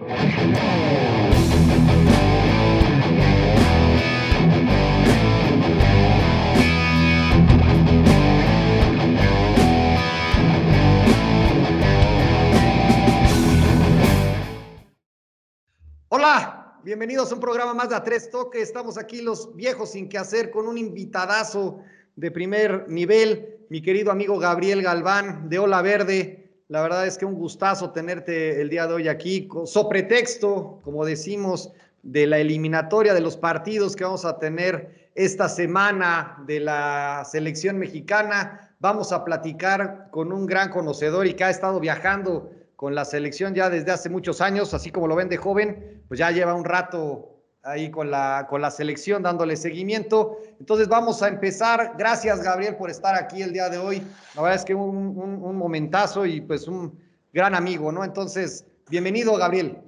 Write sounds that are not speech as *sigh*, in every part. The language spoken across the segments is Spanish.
Hola, bienvenidos a un programa más de A Tres Toques. Estamos aquí los viejos sin qué hacer con un invitadazo de primer nivel, mi querido amigo Gabriel Galván de Ola Verde. La verdad es que un gustazo tenerte el día de hoy aquí, so pretexto, como decimos, de la eliminatoria de los partidos que vamos a tener esta semana de la selección mexicana. Vamos a platicar con un gran conocedor y que ha estado viajando con la selección ya desde hace muchos años, así como lo ven de joven, pues ya lleva un rato ahí con la, con la selección dándole seguimiento. Entonces vamos a empezar. Gracias Gabriel por estar aquí el día de hoy. La verdad es que un, un, momentazo y pues un gran amigo, ¿no? Entonces, bienvenido Gabriel.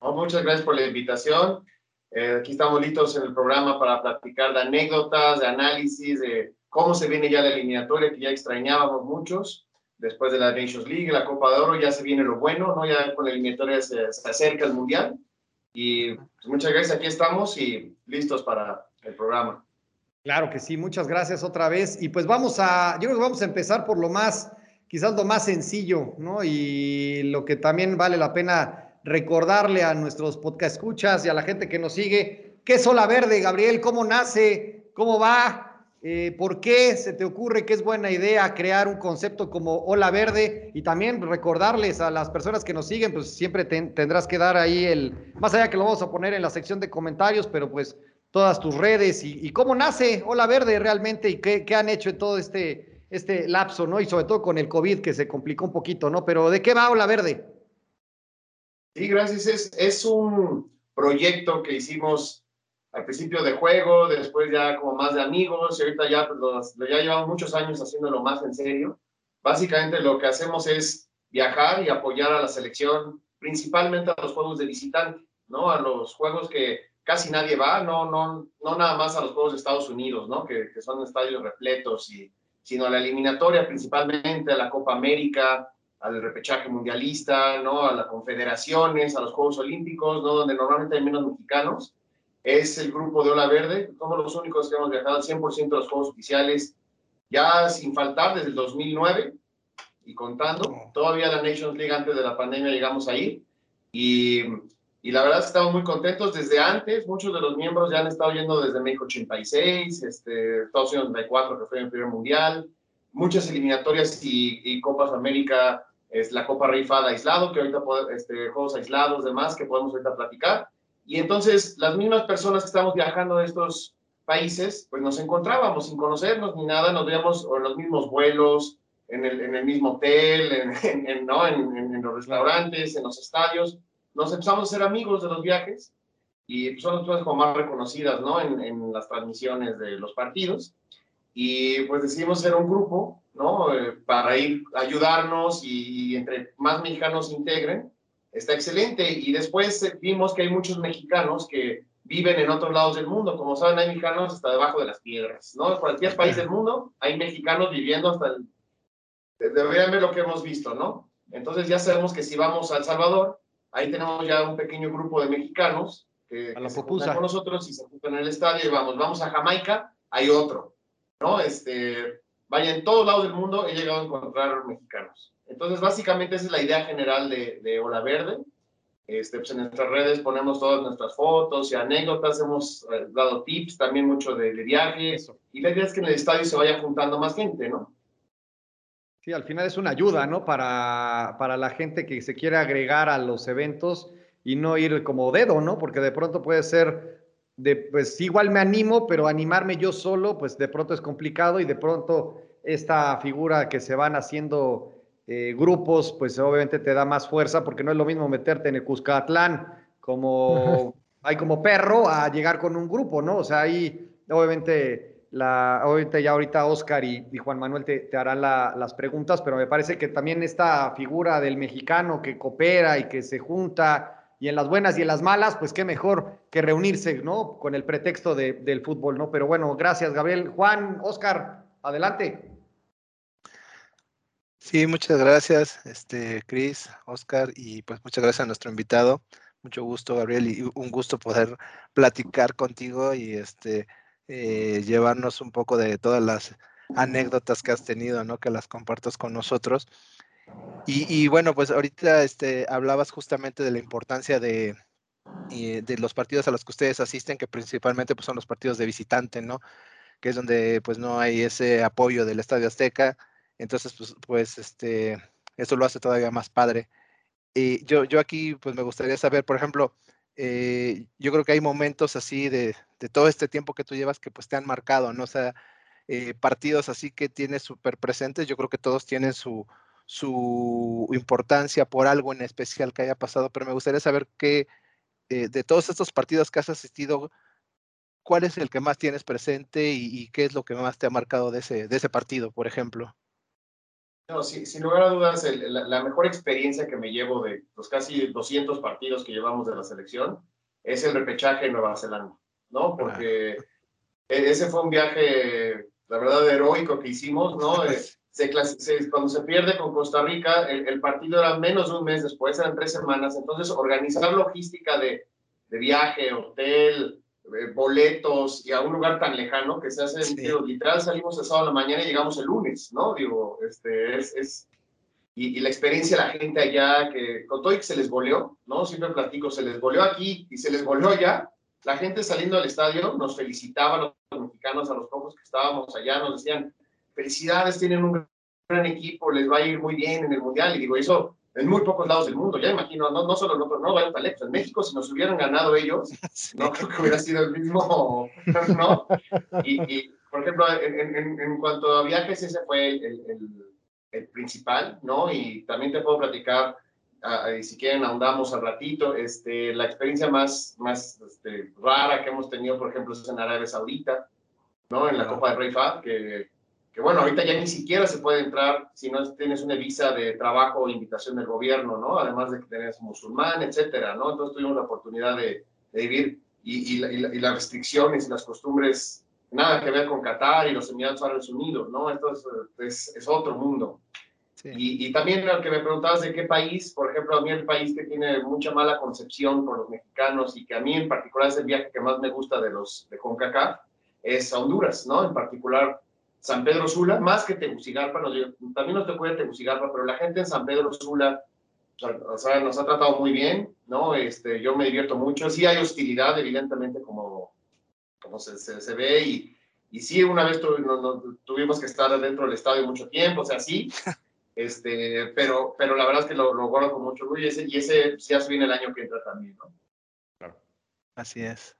Oh, muchas gracias por la invitación. Eh, aquí estamos listos en el programa para platicar de anécdotas, de análisis, de cómo se viene ya la eliminatoria que ya extrañábamos muchos después de la Nations League, la Copa de Oro, ya se viene lo bueno, ¿no? Ya con la eliminatoria se, se acerca el Mundial. Y pues, muchas gracias, aquí estamos y listos para el programa. Claro que sí, muchas gracias otra vez. Y pues vamos a, yo creo que vamos a empezar por lo más, quizás lo más sencillo, ¿no? Y lo que también vale la pena recordarle a nuestros podcast escuchas y a la gente que nos sigue, ¿qué es Ola Verde, Gabriel? ¿Cómo nace? ¿Cómo va? Eh, ¿Por qué se te ocurre que es buena idea crear un concepto como Ola Verde? Y también recordarles a las personas que nos siguen, pues siempre ten, tendrás que dar ahí el, más allá que lo vamos a poner en la sección de comentarios, pero pues todas tus redes y, cómo nace Ola Verde realmente y qué, qué, han hecho en todo este, este lapso, ¿no? Y sobre todo con el COVID que se complicó un poquito, ¿no? Pero ¿de qué va Ola Verde? Sí, gracias. Es, es un proyecto que hicimos al principio de juego, después ya como más de amigos, y ahorita ya, pues, los, ya llevamos muchos años haciéndolo más en serio. Básicamente lo que hacemos es viajar y apoyar a la selección, principalmente a los juegos de visitante, ¿no? A los juegos que casi nadie va, no, no, no nada más a los juegos de Estados Unidos, ¿no? Que, que son estadios repletos, y, sino a la eliminatoria, principalmente a la Copa América, al repechaje mundialista, ¿no? A las confederaciones, a los Juegos Olímpicos, ¿no? Donde normalmente hay menos mexicanos es el grupo de Ola Verde. Somos los únicos que hemos viajado al 100% de los juegos oficiales, ya sin faltar desde el 2009 y contando. Todavía la Nations League antes de la pandemia llegamos ahí. Y, y la verdad es que estamos muy contentos desde antes. Muchos de los miembros ya han estado yendo desde México 86, este, Estados Unidos 94, que fue el primer mundial, muchas eliminatorias y, y Copas América, es la Copa Rey Fada aislado, que ahorita, este, juegos aislados, demás, que podemos ahorita platicar. Y entonces las mismas personas que estamos viajando a estos países, pues nos encontrábamos sin conocernos ni nada, nos veíamos en los mismos vuelos, en el, en el mismo hotel, *laughs* en, en, ¿no? en, los restaurantes, en los estadios. Nos empezamos a ser amigos de los viajes y son las personas como más reconocidas ¿no? en, las transmisiones de los partidos. Y pues decidimos ser un grupo ¿no? Eh, para ir a ayudarnos y, y entre más mexicanos se integren, está excelente. Y después vimos que hay muchos mexicanos que viven en otros lados del mundo. Como saben, hay mexicanos hasta debajo de las piedras, ¿no? En cualquier país del mundo hay mexicanos viviendo hasta el... Deberían ver lo que hemos visto, ¿no? Entonces ya sabemos que si vamos a El Salvador, ahí tenemos ya un pequeño grupo de mexicanos que, a que se juntan con nosotros y se juntan en el estadio y vamos, vamos a Jamaica, hay otro, ¿no? Este, vaya, en todos lados del mundo he llegado a encontrar mexicanos. Entonces, básicamente esa es la idea general de, de Ola Verde. Este, pues en nuestras redes ponemos todas nuestras fotos y anécdotas, hemos eh, dado tips también mucho de, de viajes y la idea es que en el estadio se vaya juntando más gente, ¿no? Sí, al final es una ayuda, ¿no? Para, para la gente que se quiere agregar a los eventos y no ir como dedo, ¿no? Porque de pronto puede ser de, pues igual me animo, pero animarme yo solo, pues de pronto es complicado y de pronto esta figura que se van haciendo eh, grupos, pues obviamente te da más fuerza porque no es lo mismo meterte en el Cuscatlán como hay como perro a llegar con un grupo, ¿no? O sea, ahí obviamente, la, obviamente ya ahorita Oscar y, y Juan Manuel te, te harán la, las preguntas, pero me parece que también esta figura del mexicano que coopera y que se junta y en las buenas y en las malas, pues qué mejor que reunirse, ¿no? Con el pretexto de, del fútbol, ¿no? Pero bueno, gracias, Gabriel. Juan, Oscar, adelante. Sí, muchas gracias, este, Chris, Oscar, y pues muchas gracias a nuestro invitado. Mucho gusto, Gabriel, y un gusto poder platicar contigo y este, eh, llevarnos un poco de todas las anécdotas que has tenido, ¿no? Que las compartas con nosotros. Y, bueno, pues ahorita este, hablabas justamente de la importancia de, eh, de los partidos a los que ustedes asisten, que principalmente pues, son los partidos de visitante, ¿no? Que es donde pues no hay ese apoyo del Estadio Azteca. Entonces, pues, pues este, eso lo hace todavía más padre. Y yo, yo aquí pues me gustaría saber, por ejemplo, eh, yo creo que hay momentos así de, de, todo este tiempo que tú llevas que pues te han marcado, ¿no? O sea, eh, partidos así que tienes súper presentes, yo creo que todos tienen su, su importancia por algo en especial que haya pasado, pero me gustaría saber qué, eh, de todos estos partidos que has asistido, ¿cuál es el que más tienes presente y, qué es lo que más te ha marcado de ese, de ese partido, por ejemplo? No, sin lugar a dudas, la, mejor experiencia que me llevo de los casi 200 partidos que llevamos de la selección es el repechaje en Nueva Zelanda, ¿no? Porque e, ese fue un viaje, la verdad, heroico que hicimos, ¿no? cuando se pierde con Costa Rica, el, partido era menos de un mes después, eran tres semanas, entonces organizar logística de, de viaje, hotel, eh, boletos y a un lugar tan lejano que se hace, literal salimos el sábado en la mañana y llegamos el lunes, ¿no? Digo, este, es, es y, la experiencia de la gente allá, que con todo y que se les goleó, ¿no? Siempre platico, se les goleó aquí y se les goleó allá, la gente saliendo del estadio nos felicitaba a los mexicanos, a los pocos que estábamos allá, nos decían, felicidades, tienen un gran equipo, les va a ir muy bien en el Mundial. Y digo, eso en muy pocos lados del mundo, ya imagino, no, no solo en otros, no vayan tan lejos. En México, si nos hubieran ganado ellos, *laughs* no creo que hubiera sido el mismo, *laughs* ¿no? Y, por ejemplo, en, en, cuanto a viajes, ese fue el, el, principal, ¿no? Y también te puedo platicar, si quieren ahondamos al ratito, este, la experiencia más, más este, rara que hemos tenido, por ejemplo, es en Arabia Saudita, ¿no? En la Copa de Rey Fahd, que que bueno, ahorita ya ni siquiera se puede entrar si no tienes una visa de trabajo o invitación del gobierno, ¿no? Además de que tenés musulmán, etcétera, ¿no? Entonces tuvimos la oportunidad de, vivir y, y, las restricciones y las costumbres, nada que ver con Qatar y los Emiratos Árabes Unidos, ¿no? Esto es, es, otro mundo. Y, y, también lo que me preguntabas de qué país, por ejemplo, a mí el país que tiene mucha mala concepción por los mexicanos y que a mí en particular es el viaje que más me gusta de los de CONCACAF, es Honduras, ¿no? En particular San Pedro Sula, más que Tegucigalpa, nos, también nos te puede Tegucigalpa, pero la gente en San Pedro Sula o sea, nos ha tratado muy bien, ¿no? Este, yo me divierto mucho. Sí hay hostilidad, evidentemente, como, como se, se, ve, y, y sí, una vez tuvimos que estar dentro del estadio mucho tiempo, o sea, sí, *laughs* este, pero, pero la verdad es que lo, lo guardo con mucho orgullo y ese, y ese ya se viene el año que entra también, ¿no? Claro. Así es.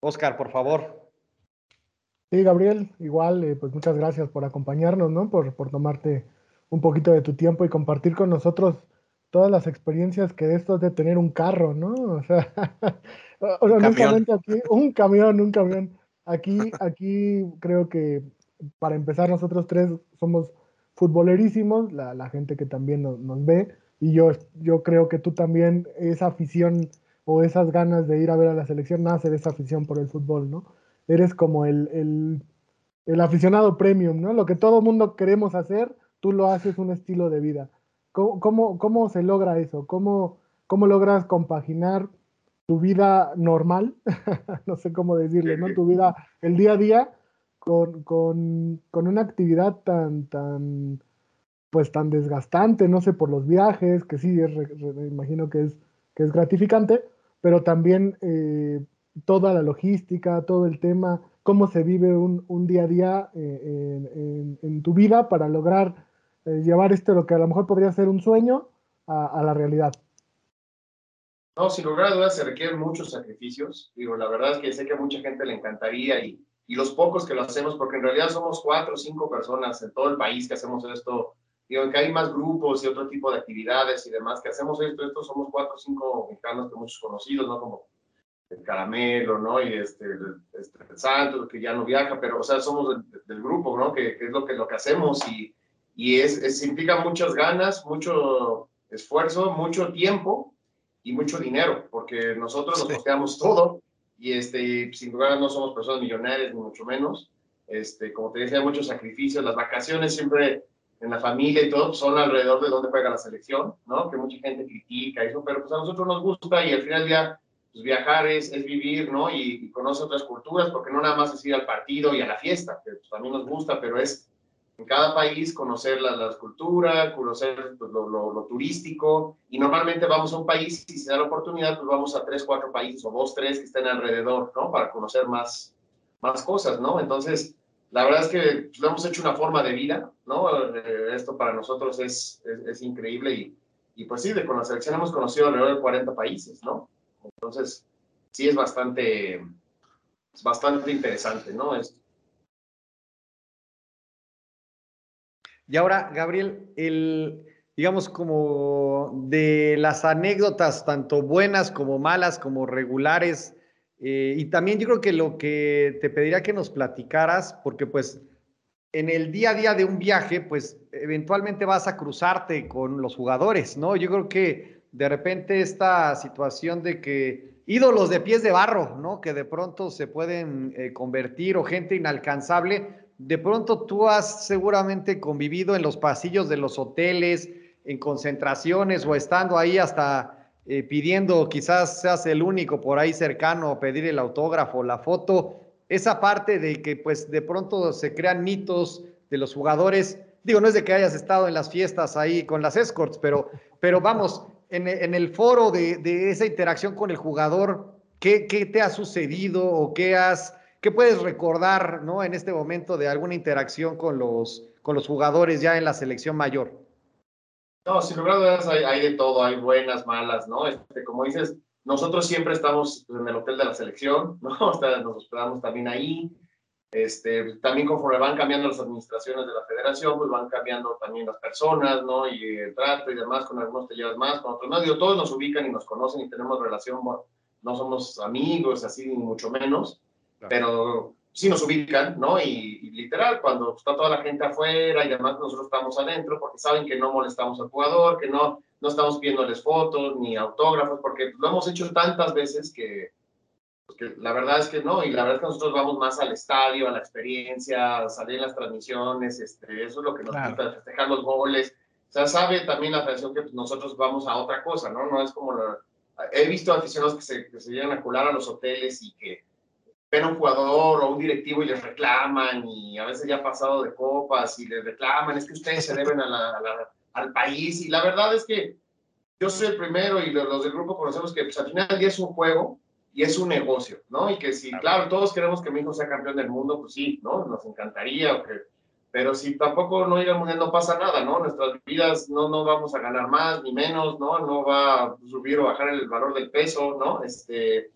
Oscar, por favor. Sí, Gabriel, igual, eh, pues muchas gracias por acompañarnos, ¿no? Por, por tomarte un poquito de tu tiempo y compartir con nosotros todas las experiencias que de esto de tener un carro, ¿no? O sea, *laughs* honestamente aquí, un camión, un camión. Aquí, aquí creo que para empezar nosotros tres somos futbolerísimos, la, la gente que también nos, nos, ve, y yo, yo creo que tú también, esa afición o esas ganas de ir a ver a la selección nace de esa afición por el fútbol, ¿no? Eres como el, el, aficionado premium, ¿no? Lo que todo mundo queremos hacer, tú lo haces un estilo de vida. ¿Cómo, cómo, se logra eso? ¿Cómo, ¿Cómo logras compaginar tu vida normal, *laughs* no sé cómo decirle, ¿no? Tu vida, el día a día, con, con, con, una actividad tan, tan, pues tan desgastante, no sé, por los viajes, que sí, me imagino que es, que es gratificante, pero también eh, toda la logística, todo el tema, cómo se vive un, un día a día eh, en, en, tu vida para lograr eh, llevar esto, lo que a lo mejor podría ser un sueño, a, a, la realidad. No, sin lugar a dudas se requieren muchos sacrificios. Digo, la verdad es que sé que a mucha gente le encantaría y, y los pocos que lo hacemos, porque en realidad somos cuatro o cinco personas en todo el país que hacemos esto. Digo, que hay más grupos y otro tipo de actividades y demás que hacemos esto. Estos somos cuatro o cinco mexicanos que muchos conocidos, ¿no? Como caramelo, ¿no? Y este, este el santo, que ya no viaja, pero, o sea, somos del, grupo, ¿no? Que, es lo que, lo que hacemos y, y es, es, implica muchas ganas, mucho esfuerzo, mucho tiempo y mucho dinero, porque nosotros nos costeamos todo y este, sin duda no somos personas millonarias, ni mucho menos. Este, como te decía, muchos sacrificios, las vacaciones siempre en la familia y todo, son alrededor de dónde juega la selección, ¿no? Que mucha gente critica eso, pero pues a nosotros nos gusta y al final del día, pues viajar es, es vivir, ¿no? Y, y conocer otras culturas, porque no nada más es ir al partido y a la fiesta, que pues, también nos gusta, pero es en cada país conocer las, las culturas, conocer pues, lo, lo, turístico, y normalmente vamos a un país y si da la oportunidad, pues vamos a tres, cuatro países o dos, tres que estén alrededor, ¿no? Para conocer más, más cosas, ¿no? Entonces, la verdad es que pues, lo hemos hecho una forma de vida, ¿no? Eh, esto para nosotros es, es, es, increíble y, y pues sí, de con la selección hemos conocido alrededor de 40 países, ¿no? Entonces, sí es bastante, es bastante interesante, ¿no? Esto. Y ahora, Gabriel, el, digamos, como de las anécdotas, tanto buenas como malas, como regulares, eh, y también yo creo que lo que te pediría que nos platicaras, porque pues en el día a día de un viaje, pues eventualmente vas a cruzarte con los jugadores, ¿no? Yo creo que de repente esta situación de que ídolos de pies de barro, ¿no? Que de pronto se pueden eh, convertir o gente inalcanzable, de pronto tú has seguramente convivido en los pasillos de los hoteles, en concentraciones o estando ahí hasta eh, pidiendo, quizás seas el único por ahí cercano a pedir el autógrafo, la foto, esa parte de que pues de pronto se crean mitos de los jugadores, digo, no es de que hayas estado en las fiestas ahí con las escorts, pero, pero vamos, en, en el foro de, de, esa interacción con el jugador, ¿qué, ¿qué, te ha sucedido o qué has ¿Qué puedes recordar ¿no? en este momento de alguna interacción con los, con los jugadores ya en la selección mayor? No, sin lugar a dudas hay, hay, de todo, hay buenas, malas, ¿no? Este, como dices, nosotros siempre estamos en el hotel de la selección, ¿no? *laughs* O sea, nos hospedamos también ahí. Este, también conforme van cambiando las administraciones de la federación, pues van cambiando también las personas, ¿no? Y el trato y demás, con algunos te llevas más, con otros no. Digo, todos nos ubican y nos conocen y tenemos relación, bueno, no somos amigos, así, ni mucho menos pero sí nos ubican, ¿no? Y, y, literal, cuando está toda la gente afuera y además nosotros estamos adentro, porque saben que no molestamos al jugador, que no, no estamos pidiéndoles fotos ni autógrafos, porque lo hemos hecho tantas veces que, pues que, la verdad es que no, y la verdad es que nosotros vamos más al estadio, a la experiencia, a salir en las transmisiones, este, eso es lo que nos claro. gusta, festejar los goles. O sea, sabe también la federación que pues, nosotros vamos a otra cosa, ¿no? No es como la... He visto aficionados que se, que se llegan a colar a los hoteles y que ven a un jugador o un directivo y les reclaman y a veces ya ha pasado de copas y les reclaman, es que ustedes se deben a la, a la, al país y la verdad es que yo soy el primero y los, los del grupo conocemos que pues, al final del día es un juego y es un negocio, ¿no? Y que si, claro, todos queremos que mi hijo sea campeón del mundo, pues sí, ¿no? Nos encantaría, pero si tampoco no llega al mundial no pasa nada, ¿no? Nuestras vidas no, no vamos a ganar más ni menos, ¿no? No va a subir o bajar el valor del peso, ¿no? Este,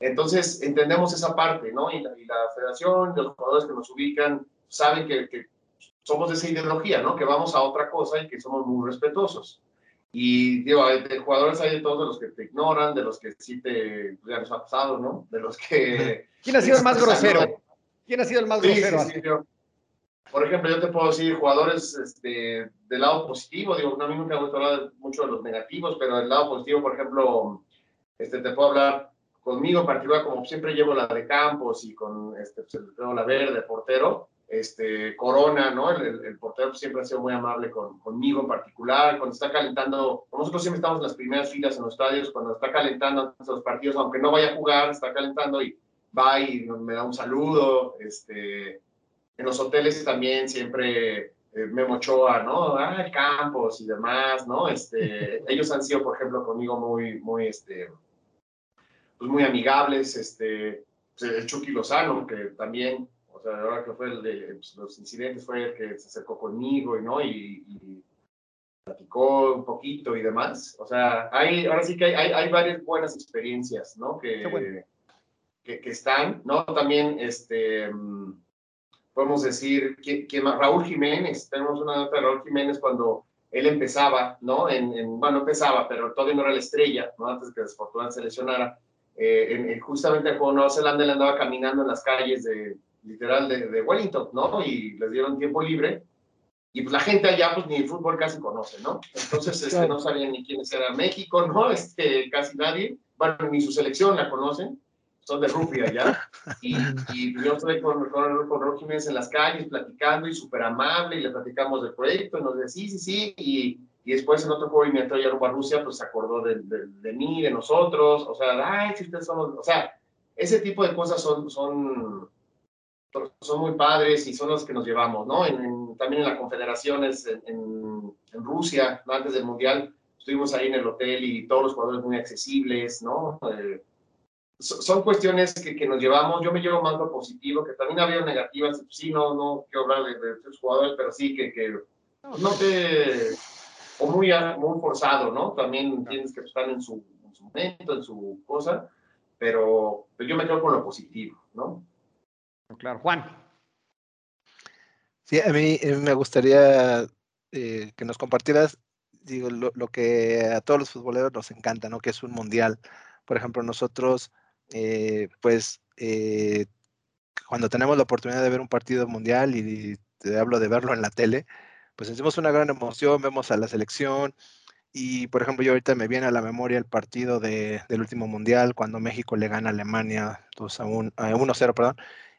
entonces, entendemos esa parte, ¿no? Y la, y la federación, los jugadores que nos ubican, saben que, que, somos de esa ideología, ¿no? Que vamos a otra cosa y que somos muy respetuosos. Y, digo, de jugadores hay de todos, de los que te ignoran, de los que sí te, ya nos ha pasado, ¿no? De los que... *laughs* ¿Quién ha sido el más *laughs* grosero? ¿Quién ha sido el más sí, grosero? Sí, sí, yo, por ejemplo, yo te puedo decir jugadores este, del lado positivo, digo, a mí nunca me gusta hablar mucho de los negativos, pero del lado positivo, por ejemplo, este, te puedo hablar conmigo en particular, como siempre llevo la de Campos y con este, pues, el, la verde, portero, este, Corona, ¿no? El, el, el, portero siempre ha sido muy amable con, conmigo en particular, cuando está calentando, nosotros siempre estamos en las primeras filas en los estadios, cuando está calentando los partidos, aunque no vaya a jugar, está calentando y va y me da un saludo, este, en los hoteles también siempre eh, Memo Ochoa, ¿no? Ah, Campos y demás, ¿no? Este, *laughs* ellos han sido, por ejemplo, conmigo muy, muy, este, pues muy amigables, este, pues el Chucky Lozano, que también, sea, ahora que fue el de pues, los incidentes, fue el que se acercó conmigo, ¿no? Y, y, platicó un poquito y demás. O sea, hay, ahora sí que hay, hay, hay varias buenas experiencias, ¿no? Que, bueno. que, que, están, ¿no? También, este, podemos decir, que, que Raúl Jiménez, tenemos una nota de Raúl Jiménez cuando él empezaba, ¿no? En, en, bueno, empezaba, pero todavía no era la estrella, ¿no? Antes que desafortunadamente se lesionara eh, en, justamente el juego Nueva Zelanda él andaba caminando en las calles de, literal, de, de, Wellington, ¿no? Y les dieron tiempo libre. Y pues la gente allá, pues ni el fútbol casi conoce, ¿no? Entonces, este, no sabían ni quiénes era México, ¿no? *laughs* Este, casi nadie. Bueno, ni su selección la conocen. son de rugby allá. Y, y yo estoy con, con, con Jiménez en las calles platicando y súper amable y le platicamos del proyecto y nos dice sí, sí, sí. Y, y después en otro juego eliminatorio ya rumbo a Rusia, pues se acordó de, de, de, mí, de nosotros. O sea, ay, si ustedes son los... O sea, ese tipo de cosas son, son, son muy padres y son los que nos llevamos, ¿no? En, también en las confederaciones en, en, en Rusia, antes del Mundial, estuvimos ahí en el hotel y todos los jugadores muy accesibles, ¿no? Eh, son cuestiones que, que, nos llevamos. Yo me llevo más lo positivo, que también había negativas. Sí, no, no quiero hablar de, de tus jugadores, pero sí que, que no te. O muy, muy forzado, ¿no? También tienes que estar en su, en su momento, en su cosa, pero, pero, yo me quedo con lo positivo, ¿no? Claro. Juan. Sí, a mí me gustaría eh, que nos compartieras, digo, lo, que a todos los futboleros nos encanta, ¿no? Que es un mundial. Por ejemplo, nosotros eh, pues eh, cuando tenemos la oportunidad de ver un partido mundial y te hablo de verlo en la tele, pues sentimos una gran emoción, vemos a la selección y por ejemplo yo ahorita me viene a la memoria el partido de, del último mundial cuando México le gana a Alemania 2 a 1, 1-0, perdón,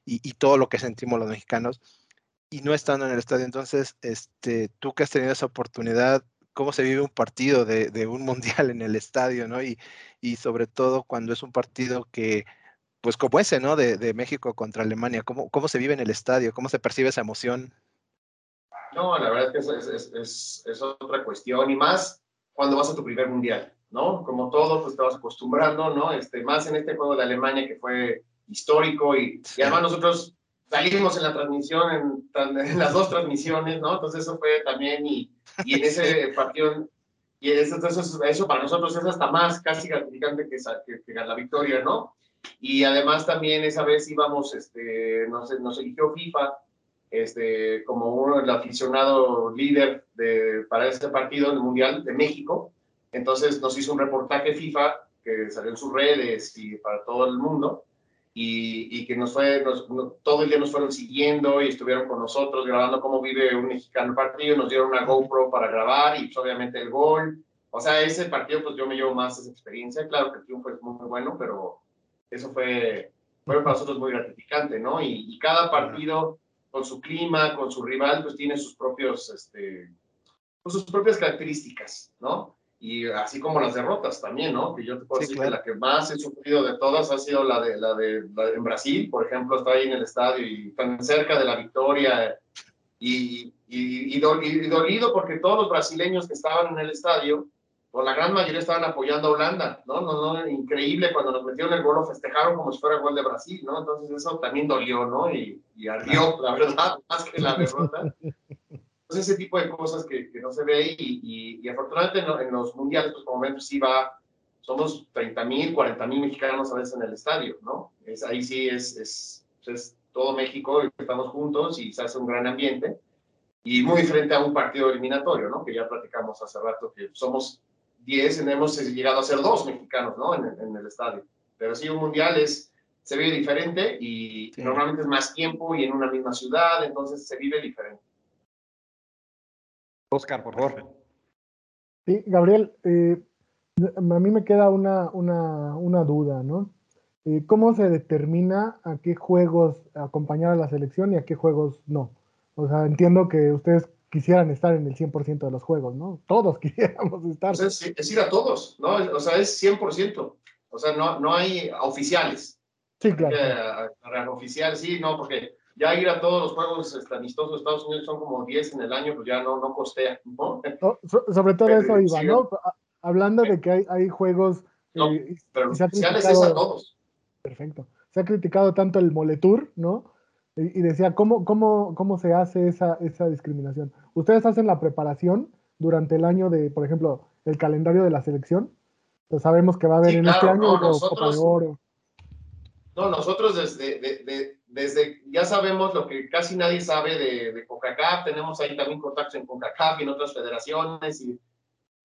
y, y, todo lo que sentimos los mexicanos y no estando en el estadio. Entonces, este, tú que has tenido esa oportunidad, cómo se vive un partido de, de, un *laughs* mundial en el estadio, ¿no? Y, y sobre todo cuando es un partido que, pues como ese, ¿no? De, de México contra Alemania, ¿cómo, ¿cómo se vive en el estadio? ¿Cómo se percibe esa emoción? No, la verdad es que es, es, es, es otra cuestión y más cuando vas a tu primer mundial, ¿no? Como todo, pues te vas acostumbrando, ¿no? Este, más en este juego de Alemania que fue histórico y, y además nosotros salimos en la transmisión, en, *laughs* en, las dos transmisiones, ¿no? Entonces eso fue también y, y en ese *laughs* partido, y eso, eso, eso, para nosotros es hasta más casi gratificante que, que, que, la victoria, ¿no? Y además también esa vez íbamos, este, nos, nos eligió FIFA este, como uno, el aficionado líder de, para este partido en el Mundial de México. Entonces nos hizo un reportaje FIFA que salió en sus redes y para todo el mundo. Y, y, que nos fue, nos, no, todo el día nos fueron siguiendo y estuvieron con nosotros grabando cómo vive un mexicano partido, nos dieron una GoPro para grabar y pues, obviamente el gol. O sea, ese partido pues yo me llevo más esa experiencia. Claro que el triunfo es muy bueno, pero eso fue, fue para nosotros muy gratificante, ¿no? Y, y cada partido con su clima, con su rival, pues tiene sus propios, este, pues, sus propias características, ¿no? Y así como las derrotas también, ¿no? Que yo te puedo sí, decir claro. que la que más he sufrido de todas ha sido la de, la de, la de en Brasil, por ejemplo, está ahí en el estadio y tan cerca de la victoria y, y, y, dolido porque todos los brasileños que estaban en el estadio, por la gran mayoría estaban apoyando a Holanda, ¿no? No, no, increíble, cuando nos metieron el gol lo festejaron como si fuera el gol de Brasil, ¿no? Entonces eso también dolió, ¿no? Y, y ardió, la verdad, *laughs* más que la derrota. Entonces, ese tipo de cosas que, que no se ve y, y, y afortunadamente en, en, los mundiales, pues como ven, sí va, somos 30 mil, 40 mil mexicanos a veces en el estadio, ¿no? Es, ahí sí es, es, es todo México, estamos juntos y se hace un gran ambiente. Y muy diferente a un partido eliminatorio, ¿no? Que ya platicamos hace rato, que somos 10, hemos llegado a ser dos mexicanos, ¿no? En, en el estadio. Pero sí, un mundial es, se vive diferente y sí. normalmente es más tiempo y en una misma ciudad, entonces se vive diferente. Oscar, por favor. Sí, Gabriel, eh, a mí me queda una, una, una duda, ¿no? Eh, ¿Cómo se determina a qué juegos acompañar a la selección y a qué juegos no? O sea, entiendo que ustedes quisieran estar en el 100% de los juegos, ¿no? Todos *laughs* quisiéramos estar. Pues es, es, ir a todos, ¿no? O sea, es 100%. O sea, no, no hay oficiales. Sí, claro. Eh, oficiales, sí, no, porque ya ir a todos los juegos este, amistosos de Estados Unidos son como 10 en el año, pues ya no, no costea, ¿no? so, sobre todo pero, eso, Iván, sí, ¿no? Hablando de que hay, hay juegos... No, eh, pero es a todos. Perfecto. Se ha criticado tanto el Moletour, ¿no? Y, y decía, ¿cómo, cómo, ¿cómo se hace esa, esa discriminación? ¿Ustedes hacen la preparación durante el año de, por ejemplo, el calendario de la selección? Pues sabemos que va a haber sí, en claro, este año no, nosotros, Copa de Oro. No, nosotros desde, de, de, desde, ya sabemos lo que casi nadie sabe de, de CONCACAF, tenemos ahí también contactos en CONCACAF y en otras federaciones y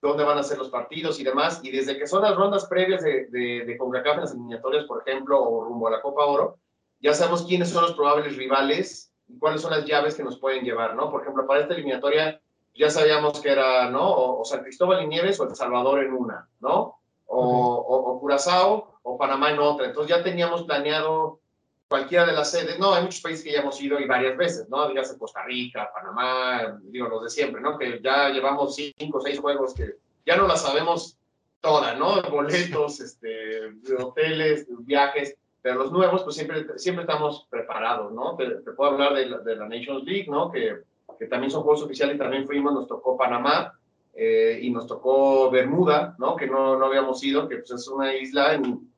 dónde van a ser los partidos y demás, y desde que son las rondas previas de, de, de CONCACAF en las eliminatorias, por ejemplo, o rumbo a la Copa Oro, ya sabemos quiénes son los probables rivales y cuáles son las llaves que nos pueden llevar, ¿no? Por ejemplo, para esta eliminatoria ya sabíamos que era, ¿no? O, o San Cristóbal y Nieves o El Salvador en una, ¿no? O, okay. o, o Curazao o Panamá en otra. Entonces ya teníamos planeado cualquiera de las sedes. No, hay muchos países que ya hemos ido y varias veces, ¿no? Dígase Costa Rica, Panamá, digo, los de siempre, ¿no? Que ya llevamos cinco o seis juegos que ya no las sabemos todas, ¿no? *laughs* Boletos, este, hoteles, viajes, pero los nuevos, pues siempre, siempre estamos preparados, ¿no? Te, puedo hablar de la, de la, Nations League, ¿no? Que, que también son juegos oficiales y también fuimos, nos tocó Panamá, eh, y nos tocó Bermuda, ¿no? Que no, no habíamos ido, que pues es una isla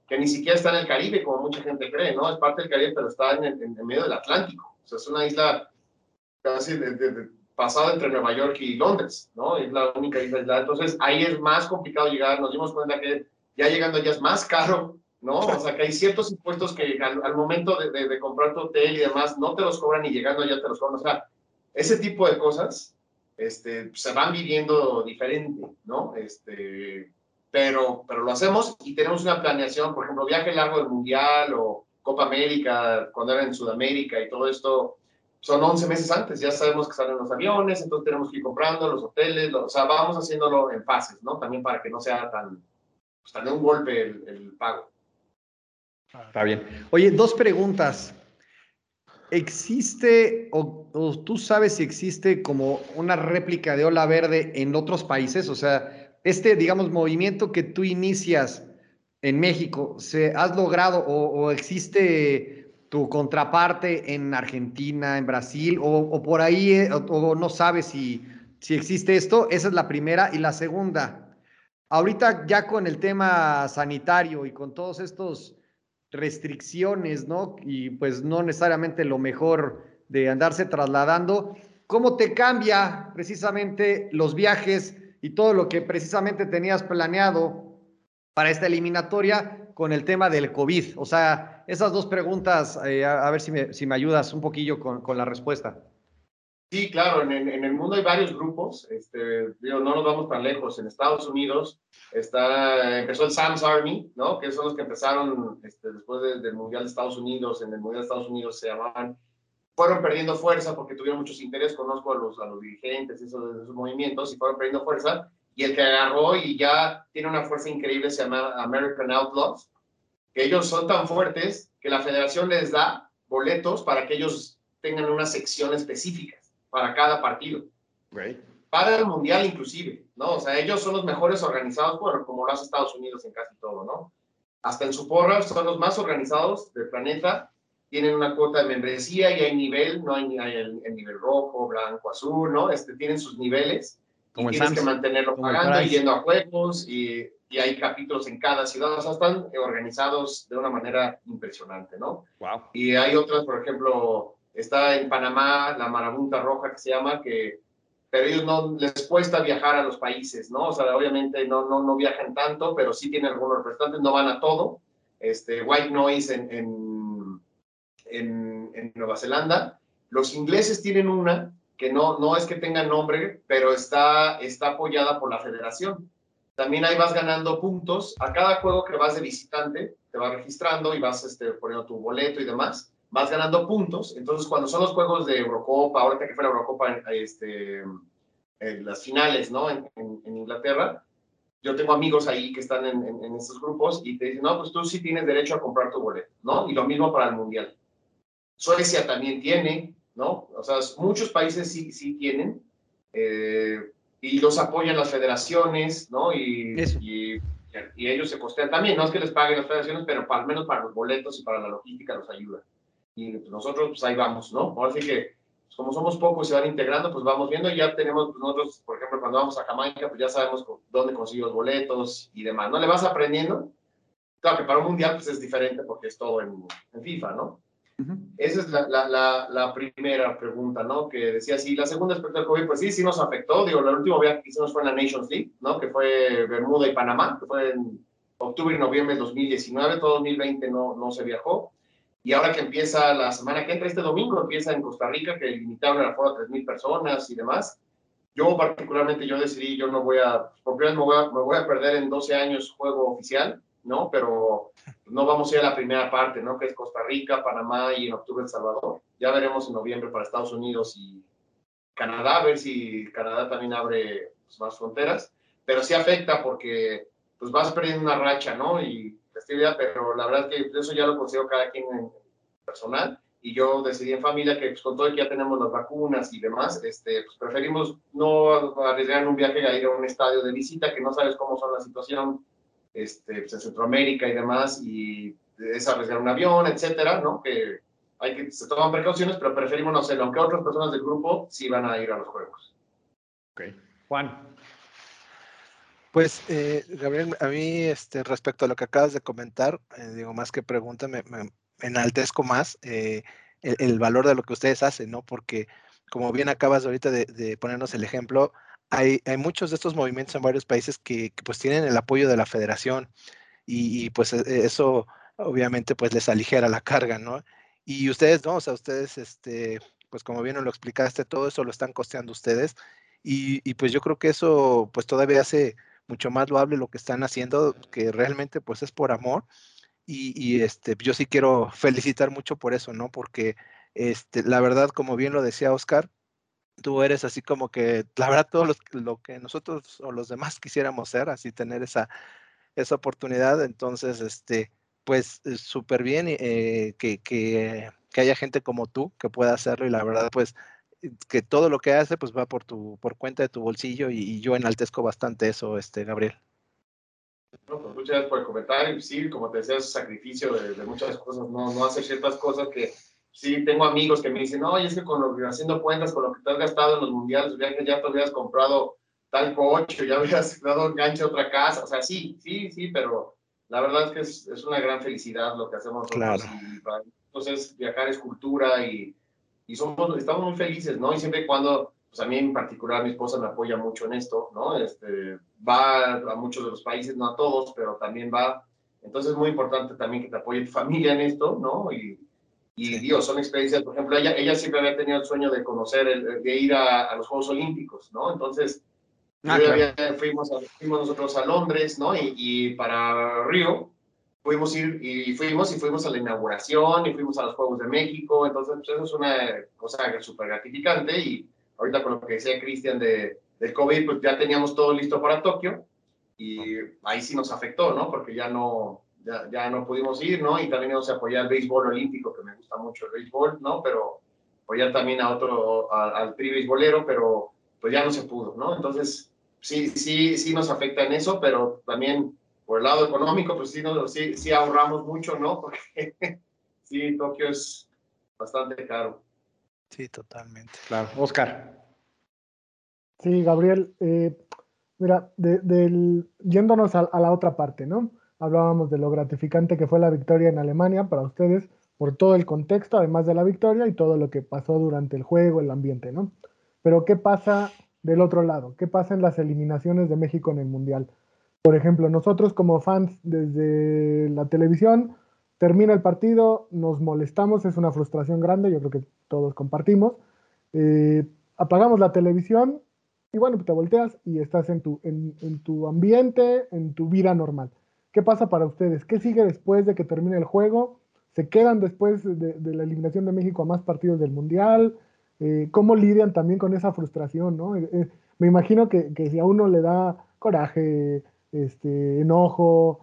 que ni siquiera está en el Caribe, como mucha gente cree, ¿no? Es parte del Caribe, pero está en, en, medio del Atlántico. O sea, es una isla casi de, pasada entre Nueva York y Londres, ¿no? Es la única isla aislada. Entonces, ahí es más complicado llegar. Nos dimos cuenta que ya llegando allá es más caro, ¿no? O sea, que hay ciertos impuestos que al, momento de, de, comprar tu hotel y demás, no te los cobran y llegando allá te los cobran. O sea, ese tipo de cosas este, se van viviendo diferente, ¿no? Este, pero, pero lo hacemos y tenemos una planeación, por ejemplo, viaje largo del Mundial o Copa América, cuando era en Sudamérica y todo esto, son 11 meses antes, ya sabemos que salen los aviones, entonces tenemos que ir comprando los hoteles, o sea, vamos haciéndolo en fases, ¿no? También para que no sea tan, pues, tan de un golpe el, el pago. Está bien. Oye, dos preguntas. ¿Existe o, tú sabes si existe como una réplica de Ola Verde en otros países? O sea, este, digamos, movimiento que tú inicias en México, ¿se has logrado o, existe tu contraparte en Argentina, en Brasil o, por ahí eh, o, no sabes si, si existe esto? Esa es la primera. Y la segunda, ahorita ya con el tema sanitario y con todos estos restricciones, ¿no? Y pues no necesariamente lo mejor de andarse trasladando. ¿Cómo te cambia precisamente los viajes y todo lo que precisamente tenías planeado para esta eliminatoria con el tema del COVID? O sea, esas dos preguntas, eh, a, ver si me, si me, ayudas un poquillo con, con la respuesta. Sí, claro, en, en, el mundo hay varios grupos, este, no nos vamos tan lejos. En Estados Unidos está, empezó el Sam's Army, ¿no? Que son los que empezaron este, después del Mundial de Estados Unidos, en el Mundial de Estados Unidos se llamaban, fueron perdiendo fuerza porque tuvieron muchos intereses, conozco a los, a los dirigentes esos, esos movimientos, y fueron perdiendo fuerza, y el que agarró y ya tiene una fuerza increíble se llama American Outlaws, que ellos son tan fuertes que la federación les da boletos para que ellos tengan una sección específica para cada partido. Para el Mundial inclusive, ¿no? O sea, ellos son los mejores organizados, bueno, como lo hace Estados Unidos en casi todo, ¿no? Hasta en su porra son los más organizados del planeta, tienen una cuota de membresía y hay nivel, no hay, el, nivel rojo, blanco, azul, ¿no? Este, tienen sus niveles y tienes que mantenerlo pagando y yendo a juegos y, y, hay capítulos en cada ciudad, o sea, están organizados de una manera impresionante, ¿no? Wow. Y hay otras, por ejemplo, Está en Panamá la marabunta roja que se llama, que, pero ellos no les cuesta viajar a los países, ¿no? O sea, obviamente no, no, no viajan tanto, pero sí tienen algunos representantes, no van a todo. Este, White Noise en, en, en, en Nueva Zelanda. Los ingleses tienen una que no, no es que tenga nombre, pero está, está apoyada por la federación. También ahí vas ganando puntos. A cada juego que vas de visitante, te vas registrando y vas este, poniendo tu boleto y demás vas ganando puntos. Entonces, cuando son los juegos de Eurocopa, ahorita que fue la Eurocopa, este, en las finales, ¿no? En, Inglaterra, yo tengo amigos ahí que están en, en, estos grupos y te dicen, no, pues tú sí tienes derecho a comprar tu boleto, ¿no? Y lo mismo para el Mundial. Suecia también tiene, ¿no? O sea, muchos países sí, sí tienen. Eh, y los apoyan las federaciones, ¿no? Y, y, y, ellos se costean también, no es que les paguen las federaciones, pero al menos para los boletos y para la logística los ayuda y nosotros pues ahí vamos, ¿no? Ahora sí que pues, como somos pocos y se van integrando, pues vamos viendo y ya tenemos pues, nosotros, por ejemplo, cuando vamos a Jamaica, pues ya sabemos dónde conseguir los boletos y demás, ¿no? Le vas aprendiendo. Claro que para un mundial pues es diferente porque es todo en, en FIFA, ¿no? Esa es la, la, la, primera pregunta, ¿no? Que decía, sí, la segunda respecto al COVID, pues sí, sí nos afectó. Digo, el último viaje que hicimos fue en la Nations League, ¿no? Que fue Bermuda y Panamá, que fue en octubre y noviembre de 2019, todo 2020 no, no se viajó. Y ahora que empieza la semana que entra, este domingo empieza en Costa Rica, que limitaron el aforo a 3.000 personas y demás. Yo particularmente, yo decidí, yo no voy a, por primera me voy a, me voy a perder en 12 años juego oficial, ¿no? Pero no vamos a ir a la primera parte, ¿no? Que es Costa Rica, Panamá y en octubre El Salvador. Ya veremos en noviembre para Estados Unidos y Canadá, a ver si Canadá también abre pues, más fronteras. Pero sí afecta porque pues vas perdiendo una racha, ¿no? Y festividad, pero la verdad que eso ya lo consigo cada quien en personal y yo decidí en familia que pues, con todo que ya tenemos las vacunas y demás, este, pues, preferimos no arriesgar un viaje a ir a un estadio de visita que no sabes cómo son la situación este, pues, en Centroamérica y demás, y es arriesgar un avión, etcétera, ¿no? Que hay que se toman precauciones, pero preferimos no hacerlo, aunque otras personas del grupo sí van a ir a los juegos. Ok. Juan. Pues, eh, Gabriel, a mí, este, respecto a lo que acabas de comentar, eh, digo, más que pregunta, me, enaltezco más eh, el, valor de lo que ustedes hacen, ¿no? Porque, como bien acabas ahorita de, ponernos el ejemplo, hay, hay, muchos de estos movimientos en varios países que, pues tienen el apoyo de la federación y, pues e, eso obviamente pues les aligera la carga, ¿no? Y ustedes no, o sea, ustedes, este, pues como bien lo explicaste, todo eso lo están costeando ustedes y, y pues yo creo que eso pues todavía hace mucho más loable lo que están haciendo, que realmente pues es por amor y, este, yo sí quiero felicitar mucho por eso, ¿no? Porque este, la verdad, como bien lo decía Oscar, tú eres así como que, la verdad, todo lo, que nosotros o los demás quisiéramos ser, así tener esa, esa oportunidad. Entonces, este, pues súper bien eh, que, que, que, haya gente como tú que pueda hacerlo y la verdad, pues que todo lo que hace pues va por tu por cuenta de tu bolsillo y, y yo enaltezco bastante eso, este Gabriel. No, pues muchas gracias por el comentario. Sí, como te decía, es sacrificio de, muchas cosas, no, no hacer ciertas cosas que sí tengo amigos que me dicen, oye, es que con lo que haciendo cuentas, con lo que te has gastado en los mundiales, ya te habías comprado tal coche, ya habías *laughs* dado enganche a otra casa. O sea, sí, sí, sí, pero la verdad es que es, es una gran felicidad lo que hacemos. Claro. Y entonces viajar es cultura y, y somos, estamos muy felices, ¿no? Y siempre y cuando pues a mí en particular mi esposa me apoya mucho en esto, ¿no? Este, va a muchos de los países, no a todos, pero también va. Entonces es muy importante también que te apoye tu familia en esto, ¿no? Y, y Dios, son experiencias, por ejemplo, ella, ella siempre había tenido el sueño de conocer, el, de ir a, a, los Juegos Olímpicos, ¿no? Entonces, ah, claro. fuimos, a, fuimos nosotros a Londres, ¿no? Y, y para Río, fuimos ir y fuimos y fuimos a la inauguración y fuimos a los Juegos de México, entonces pues, eso es una cosa súper gratificante y ahorita con lo que decía Cristian de, del COVID, pues ya teníamos todo listo para Tokio y ahí sí nos afectó, ¿no? Porque ya no, ya, ya no pudimos ir, ¿no? Y también íbamos a apoyar el béisbol olímpico, que me gusta mucho el béisbol, ¿no? Pero apoyar también a otro, a, al tri béisbolero, pero pues ya no se pudo, ¿no? Entonces, sí, sí, sí nos afecta en eso, pero también por el lado económico, pues sí, no, sí, sí ahorramos mucho, ¿no? *laughs* Porque sí, Tokio es bastante caro. Sí, totalmente. Claro. Oscar. Sí, Gabriel. Eh, mira, de, del, yéndonos a, a, la otra parte, ¿no? Hablábamos de lo gratificante que fue la victoria en Alemania para ustedes por todo el contexto, además de la victoria y todo lo que pasó durante el juego, el ambiente, ¿no? Pero ¿qué pasa del otro lado? ¿Qué pasa en las eliminaciones de México en el Mundial? Por ejemplo, nosotros como fans desde la televisión, termina el partido, nos molestamos, es una frustración grande, yo creo que todos compartimos. Eh, apagamos la televisión y bueno, te volteas y estás en tu, en, en, tu ambiente, en tu vida normal. ¿Qué pasa para ustedes? ¿Qué sigue después de que termine el juego? ¿Se quedan después de, la eliminación de México a más partidos del Mundial? Eh, ¿Cómo lidian también con esa frustración? ¿no? Eh, eh me imagino que, si a uno le da coraje, este, enojo,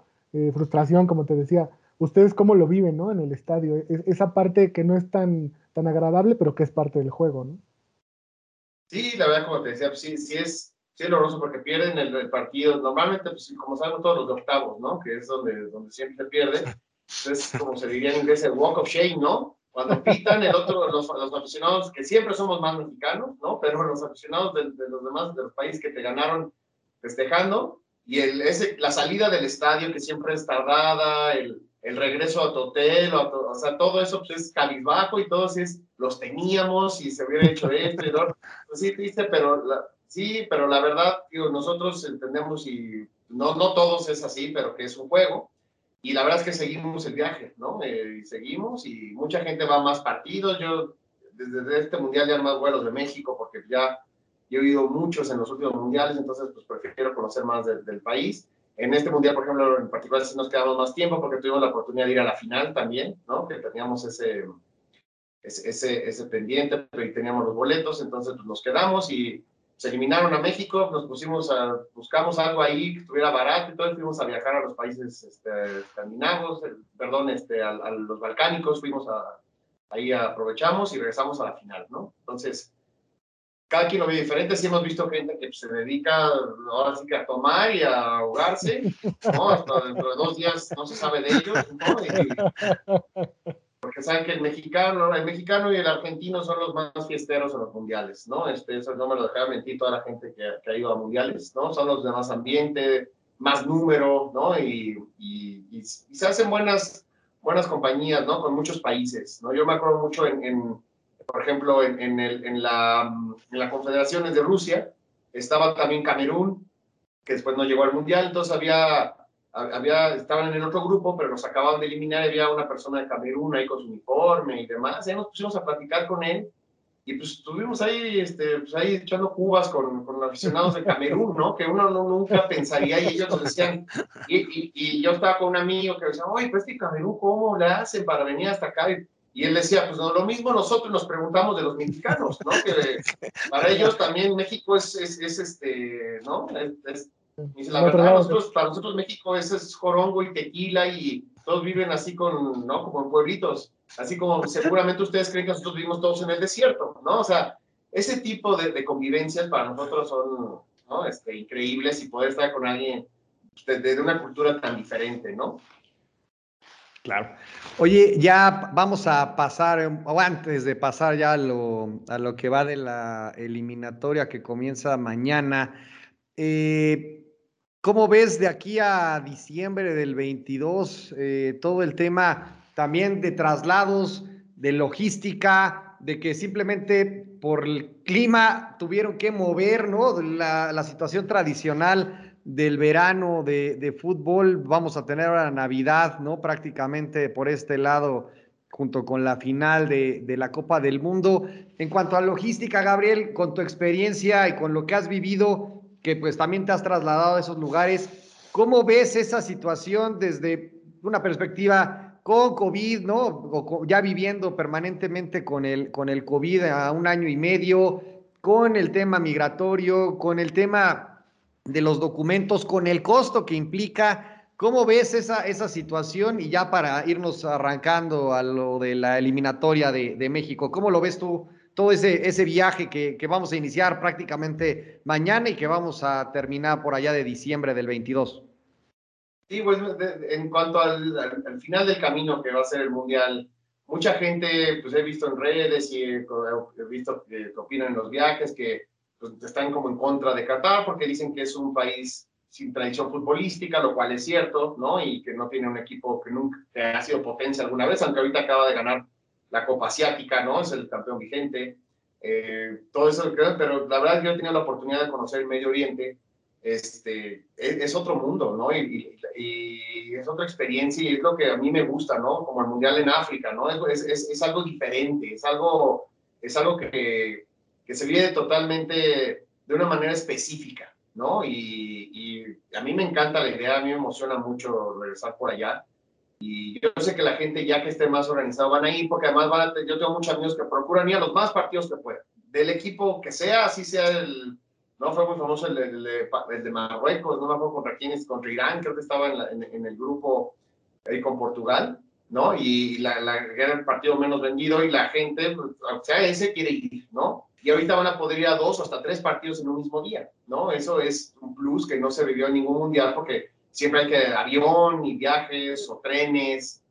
frustración, como te decía, ¿ustedes cómo lo viven ¿no? en el estadio? Es, esa parte que no es tan, tan agradable, pero que es parte del juego, ¿no? Sí, la verdad, como te decía, sí, sí es, sí doloroso porque pierden el, el, partido. Normalmente, pues como sabemos todos los de octavos, ¿no? Que es donde, donde siempre se pierde. Es como se diría en inglés el walk of shame, ¿no? Cuando pitan el otro, los, los aficionados, que siempre somos más mexicanos, ¿no? Pero los aficionados de, de los demás de los países que te ganaron festejando, y el, ese, la salida del estadio que siempre es tardada, el, el regreso a tu hotel, o, tu, o, sea, todo eso pues, es cabizbajo y todos es, los teníamos y se hubiera hecho esto y todo. Pues sí, triste, pero la, sí, pero la verdad, nosotros entendemos y no, no todos es así, pero que es un juego. Y la verdad es que seguimos el viaje, ¿no? Eh, y seguimos y mucha gente va a más partidos. Yo, desde este mundial ya más vuelos de México porque ya he oído muchos en los últimos mundiales, entonces pues prefiero conocer más de, del país. En este mundial, por ejemplo, en particular sí nos quedamos más tiempo porque tuvimos la oportunidad de ir a la final también, ¿no? Que teníamos ese, ese, ese, ese pendiente, pero teníamos los boletos, entonces pues nos quedamos y se eliminaron a México, nos pusimos a, buscamos algo ahí que estuviera barato y todo, fuimos a viajar a los países este, escandinavos, perdón, este, a, los balcánicos, fuimos a, ahí aprovechamos y regresamos a la final, ¿no? Entonces, cada quien lo ve diferente, sí hemos visto gente que se dedica ahora sí que a tomar y a ahogarse, ¿no? Hasta dentro de dos días no se sabe de ellos, ¿no? Porque saben que el mexicano, el mexicano y el argentino son los más fiesteros en los mundiales, ¿no? Este, eso no me lo dejaba mentir toda la gente que, que, ha ido a mundiales, ¿no? Son los de más ambiente, más número, ¿no? Y, y, y, se hacen buenas, buenas compañías, ¿no? Con muchos países, ¿no? Yo me acuerdo mucho en, en por ejemplo, en, en, el, en, la, en la Confederaciones de Rusia, estaba también Camerún, que después no llegó al mundial, entonces había había, estaban en el otro grupo, pero nos acababan de eliminar, había una persona de Camerún ahí con su uniforme y demás, y nos pusimos a platicar con él, y pues estuvimos ahí, este, pues ahí echando cubas con, con los aficionados de Camerún, ¿no? Que uno no, nunca pensaría, y ellos nos decían, y, y, y, yo estaba con un amigo que decía, oye, pues este Camerún, ¿cómo le hacen para venir hasta acá? Y, él decía, pues no, lo mismo nosotros nos preguntamos de los mexicanos, ¿no? Que para ellos también México es, es, es este, ¿no? es, la verdad, nosotros, para nosotros México es, es jorongo y tequila y todos viven así con, ¿no? Como en pueblitos. Así como seguramente ustedes creen que nosotros vivimos todos en el desierto, ¿no? O sea, ese tipo de, de convivencias para nosotros son, ¿no? Este, increíbles y poder estar con alguien de, de una cultura tan diferente, ¿no? Claro. Oye, ya vamos a pasar, o antes de pasar ya a lo, a lo que va de la eliminatoria que comienza mañana, eh, ¿Cómo ves de aquí a diciembre del 22 eh, todo el tema también de traslados, de logística, de que simplemente por el clima tuvieron que mover ¿no? la, situación tradicional del verano de, fútbol? Vamos a tener ahora Navidad, ¿no? Prácticamente por este lado, junto con la final de la Copa del Mundo. En cuanto a logística, Gabriel, con tu experiencia y con lo que has vivido, que pues también te has trasladado a esos lugares. ¿Cómo ves esa situación desde una perspectiva con COVID, ¿no? O ya viviendo permanentemente con el, con el COVID a un año y medio, con el tema migratorio, con el tema de los documentos, con el costo que implica. ¿Cómo ves esa, esa situación? Y ya para irnos arrancando a lo de la eliminatoria de, de México, ¿cómo lo ves tú todo ese, ese viaje que, que, vamos a iniciar prácticamente mañana y que vamos a terminar por allá de diciembre del 22. Sí, pues en cuanto al, al, final del camino que va a ser el Mundial, mucha gente, pues he visto en redes y he, visto que, opinan en los viajes que pues, están como en contra de Qatar porque dicen que es un país sin tradición futbolística, lo cual es cierto, ¿no? Y que no tiene un equipo que nunca ha sido potencia alguna vez, aunque ahorita acaba de ganar la Copa Asiática, ¿no? Es el campeón vigente. Eh, todo eso, pero la verdad yo he tenido la oportunidad de conocer el Medio Oriente. Este, es, otro mundo, ¿no? Y, y, es otra experiencia y es lo que a mí me gusta, ¿no? Como el Mundial en África, ¿no? Es, es, es algo diferente, es algo, es algo que, que se vive totalmente de una manera específica, ¿no? Y, y, a mí me encanta la idea, a mí me emociona mucho regresar por allá. Y yo sé que la gente ya que esté más organizado van a ir, porque además van a, yo tengo muchos amigos que procuran ir a los más partidos que puedan. Del equipo que sea, así sea el, no fue muy famoso el, el, de Marruecos, no me acuerdo contra quién es, contra Irán, creo que estaba en, en, el grupo ahí con Portugal, ¿no? Y la, la, era el partido menos vendido y la gente, pues, o sea, ese quiere ir, ¿no? Y ahorita van a poder ir a dos o hasta tres partidos en un mismo día, ¿no? Eso es un plus que no se vivió en ningún mundial porque siempre hay que avión y viajes o trenes,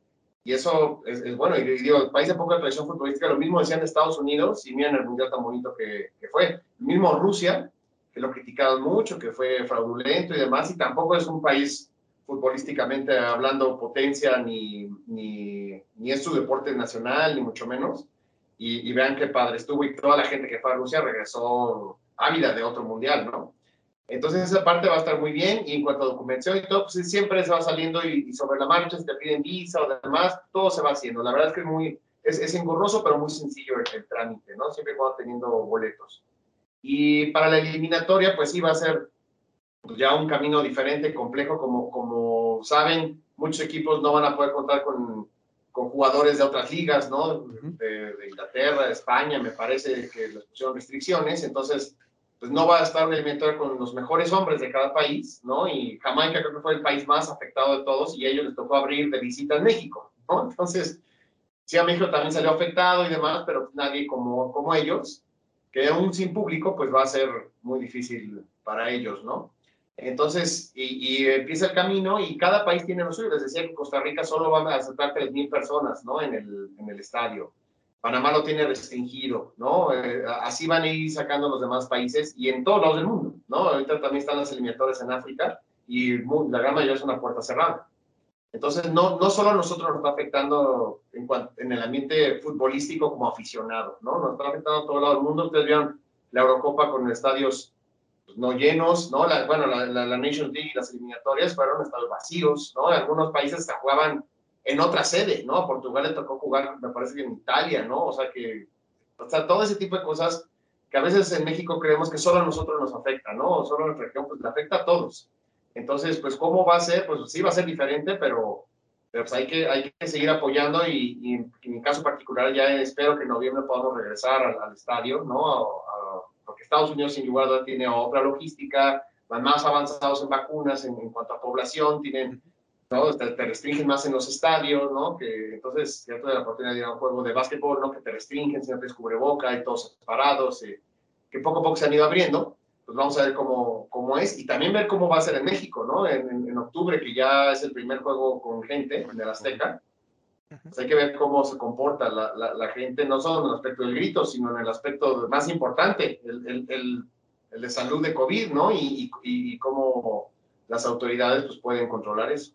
y eso es, bueno. Y digo, el país de poca tradición futbolística, lo mismo decían de Estados Unidos, y miren el mundial tan bonito que, que fue. El mismo Rusia, que lo criticaron mucho, que fue fraudulento y demás, y tampoco es un país futbolísticamente hablando potencia, ni, ni, ni es su deporte nacional, ni mucho menos. Y, y, vean qué padre estuvo, y toda la gente que fue a Rusia regresó ávida de otro mundial, ¿no? Entonces esa parte va a estar muy bien y en cuanto a documentación y todo, pues siempre se va saliendo y, sobre la marcha, si te piden visa o demás, todo se va haciendo. La verdad es que es muy, es, es engorroso, pero muy sencillo el, trámite, ¿no? Siempre cuando teniendo boletos. Y para la eliminatoria, pues sí va a ser pues, ya un camino diferente, complejo, como, como saben, muchos equipos no van a poder contar con, con jugadores de otras ligas, ¿no? De, de Inglaterra, de España, me parece que les pusieron restricciones, entonces pues no va a estar eliminatoria con los mejores hombres de cada país, ¿no? Y Jamaica creo que fue el país más afectado de todos y a ellos les tocó abrir de visita en México, ¿no? Entonces, sí, a México también salió afectado y demás, pero nadie como, como ellos, que aún sin público, pues va a ser muy difícil para ellos, ¿no? Entonces, y, empieza el camino y cada país tiene lo suyo. Les decía que Costa Rica solo va a aceptar 3.000 personas, ¿no? En el, en el estadio. Panamá lo tiene restringido, ¿no? Eh, así van a ir sacando los demás países y en todos lados del mundo, ¿no? Ahorita también están las eliminatorias en África y la gran mayoría es una puerta cerrada. Entonces, no, no solo a nosotros nos está afectando en, el ambiente futbolístico como aficionado, ¿no? Nos está afectando a todo lado del mundo. Ustedes vieron la Eurocopa con estadios pues, no llenos, ¿no? La, bueno, la, la, Nations League y las eliminatorias fueron estadios vacíos, ¿no? Algunos países se jugaban en otra sede, ¿no? A Portugal le tocó jugar, me parece que en Italia, ¿no? O sea que, o sea, todo ese tipo de cosas que a veces en México creemos que solo a nosotros nos afecta, ¿no? Solo a nuestra región, pues le afecta a todos. Entonces, pues, ¿cómo va a ser? Pues sí va a ser diferente, pero, pero pues hay que, hay que seguir apoyando y, y, en mi caso particular ya espero que en noviembre podamos regresar al, al estadio, ¿no? A, porque Estados Unidos sin lugar a dudas tiene otra logística, van más avanzados en vacunas en, en cuanto a población, tienen ¿no? Te, te, restringen más en los estadios, ¿no? Que entonces ya tuve la oportunidad de ir a un juego de básquetbol, ¿no? Que te restringen, siempre es cubreboca, y todos separados, eh, que poco a poco se han ido abriendo. Pues vamos a ver cómo, cómo es y también ver cómo va a ser en México, ¿no? En, en, en octubre, que ya es el primer juego con gente en el Azteca. Pues hay que ver cómo se comporta la, la, la, gente, no solo en el aspecto del grito, sino en el aspecto más importante, el, el, el, el de salud de COVID, ¿no? Y, y, y, cómo las autoridades pues, pueden controlar eso.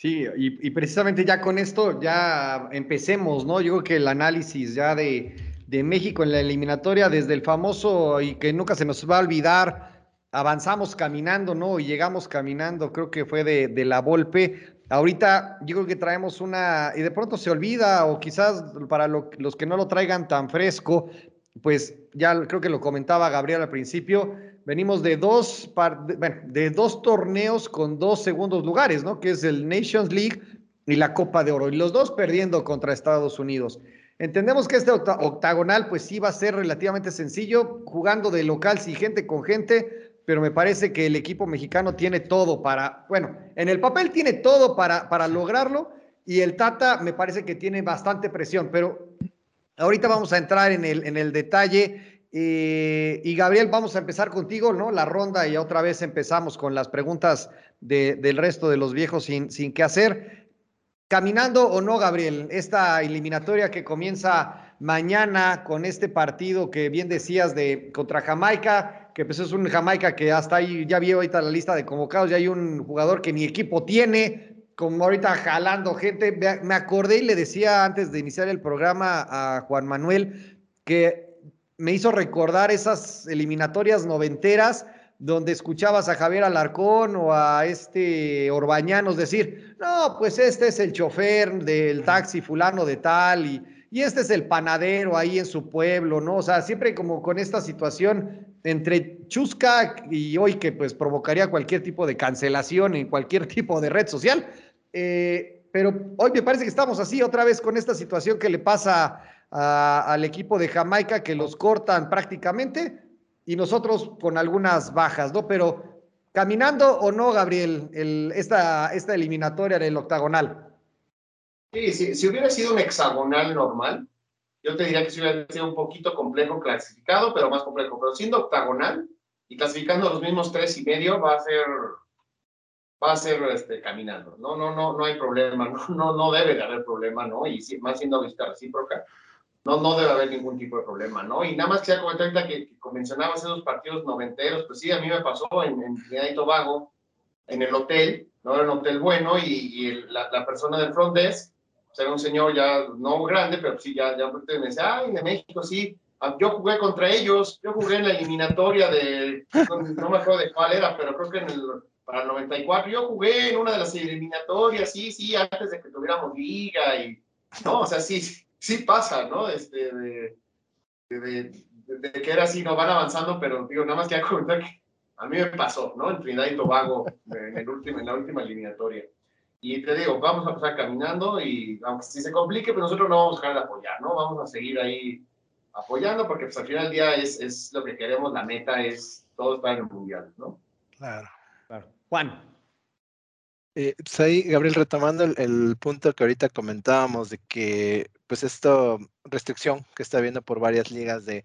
Sí, y, y, precisamente ya con esto ya empecemos, ¿no? Yo creo que el análisis ya de, de, México en la eliminatoria, desde el famoso y que nunca se nos va a olvidar, avanzamos caminando, ¿no? Y llegamos caminando, creo que fue de, de la Volpe. Ahorita yo creo que traemos una, y de pronto se olvida, o quizás para lo, los que no lo traigan tan fresco, pues ya creo que lo comentaba Gabriel al principio, venimos de dos, bueno, de dos torneos con dos segundos lugares, ¿no? Que es el Nations League y la Copa de Oro, y los dos perdiendo contra Estados Unidos. Entendemos que este octagonal, pues sí va a ser relativamente sencillo, jugando de local, sí, gente con gente, pero me parece que el equipo mexicano tiene todo para, bueno, en el papel tiene todo para, para lograrlo, y el Tata me parece que tiene bastante presión, pero ahorita vamos a entrar en el, en el detalle eh, y Gabriel, vamos a empezar contigo, ¿no? La ronda y otra vez empezamos con las preguntas de, del resto de los viejos sin, sin qué hacer. Caminando o no, Gabriel, esta eliminatoria que comienza mañana con este partido que bien decías de contra Jamaica, que pues es un Jamaica que hasta ahí ya vi ahorita la lista de convocados, ya hay un jugador que ni equipo tiene, como ahorita jalando gente. Me acordé y le decía antes de iniciar el programa a Juan Manuel que me hizo recordar esas eliminatorias noventeras donde escuchabas a Javier Alarcón o a este Orbañanos decir, no, pues este es el chofer del taxi fulano de tal y, y este es el panadero ahí en su pueblo, ¿no? O sea, siempre como con esta situación entre Chusca y hoy que pues provocaría cualquier tipo de cancelación en cualquier *laughs* tipo de red social. Eh, pero hoy me parece que estamos así otra vez con esta situación que le pasa al equipo de Jamaica que los cortan prácticamente y nosotros con algunas bajas, ¿no? Pero caminando o no, Gabriel, el, esta, esta eliminatoria del octagonal. Sí, sí, si hubiera sido un hexagonal normal, yo te diría que si hubiera sido un poquito complejo clasificado, pero más complejo. Pero siendo octagonal y clasificando los mismos tres y medio, va a ser va a ser este, caminando. No, no, no, no hay problema, *laughs* no, no, no debe de haber problema, ¿no? Y si, más siendo vista recíproca, no, no debe haber ningún tipo de problema, ¿no? Y nada más quisiera comentar ahorita que, que mencionabas esos partidos noventeros, pues sí, a mí me pasó en, en Trinidad y Tobago, en el hotel, ¿no? Era un hotel bueno y, y el, la, la, persona del front desk, sea, era un señor ya no grande, pero sí, ya, ya me decía, ay, de México, sí, ah, yo jugué contra ellos, yo jugué en la eliminatoria de, no, no me acuerdo de cuál era, pero creo que en el, para el 94, yo jugué en una de las eliminatorias, sí, sí, antes de que tuviéramos liga y, no, o sea, sí, sí pasa, ¿no? Este, de, de, de, que era así, no van avanzando, pero digo, nada más que comentar que a mí me pasó, ¿no? En Trinidad y Tobago, en, el último, en la última eliminatoria. Y te digo, vamos a pasar caminando y aunque si se complique, pues nosotros no vamos a dejar de apoyar, ¿no? Vamos a seguir ahí apoyando, porque pues, al final del día es, es lo que queremos, la meta es todo estar en el mundial, ¿no? Claro. claro. Juan. Eh, pues ahí, Gabriel, retomando el, el, punto que ahorita comentábamos de que, pues, esta restricción que está habiendo por varias ligas de,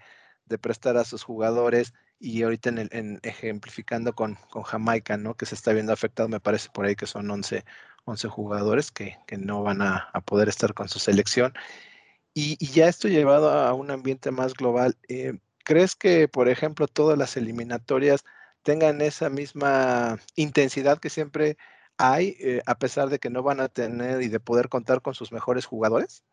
prestar a sus jugadores y ahorita en, el, en ejemplificando con, Jamaica, ¿no? Que se está viendo afectado, me parece por ahí que son 11, 11 jugadores que, que no van a, a, poder estar con su selección. Y, y, ya esto llevado a un ambiente más global, eh, ¿crees que, por ejemplo, todas las eliminatorias tengan esa misma intensidad que siempre hay, eh, a pesar de que no van a tener y de poder contar con sus mejores jugadores?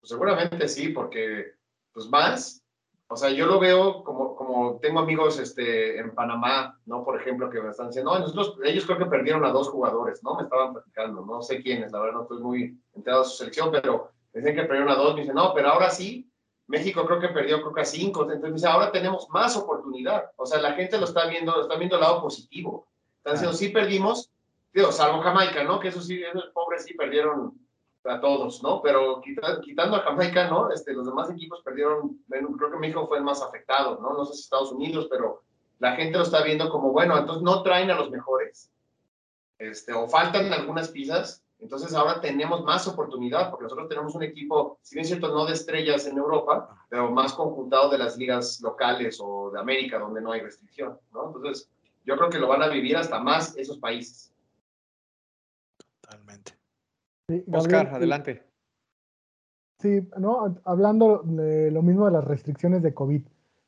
Pues seguramente sí, porque pues más, o sea, yo lo veo como, como tengo amigos este, en Panamá, ¿no? Por ejemplo, que me están diciendo, no, nosotros, ellos creo que perdieron a dos jugadores, ¿no? Me estaban platicando, no sé quiénes, la verdad no estoy muy enterado de su selección, pero dicen que perdieron a dos, me dicen, no, pero ahora sí, México creo que perdió creo que a cinco, entonces me dice, ahora tenemos más oportunidad, o sea, la gente lo está viendo, está viendo el lado positivo, están diciendo, sí perdimos, digo, salvo Jamaica, ¿no? Que eso sí, esos pobres sí perdieron a todos, ¿no? Pero quitando a Jamaica, ¿no? Este, los demás equipos perdieron, creo que México fue el más afectado, ¿no? No sé si Estados Unidos, pero la gente lo está viendo como, bueno, entonces no traen a los mejores, este, o faltan algunas piezas, entonces ahora tenemos más oportunidad, porque nosotros tenemos un equipo, si bien es cierto, no de estrellas en Europa, pero más conjuntado de las ligas locales o de América, donde no hay restricción, ¿no? Entonces, yo creo que lo van a vivir hasta más esos países. Sí, Oscar, adelante. Sí, no, hablando de lo mismo de las restricciones de COVID,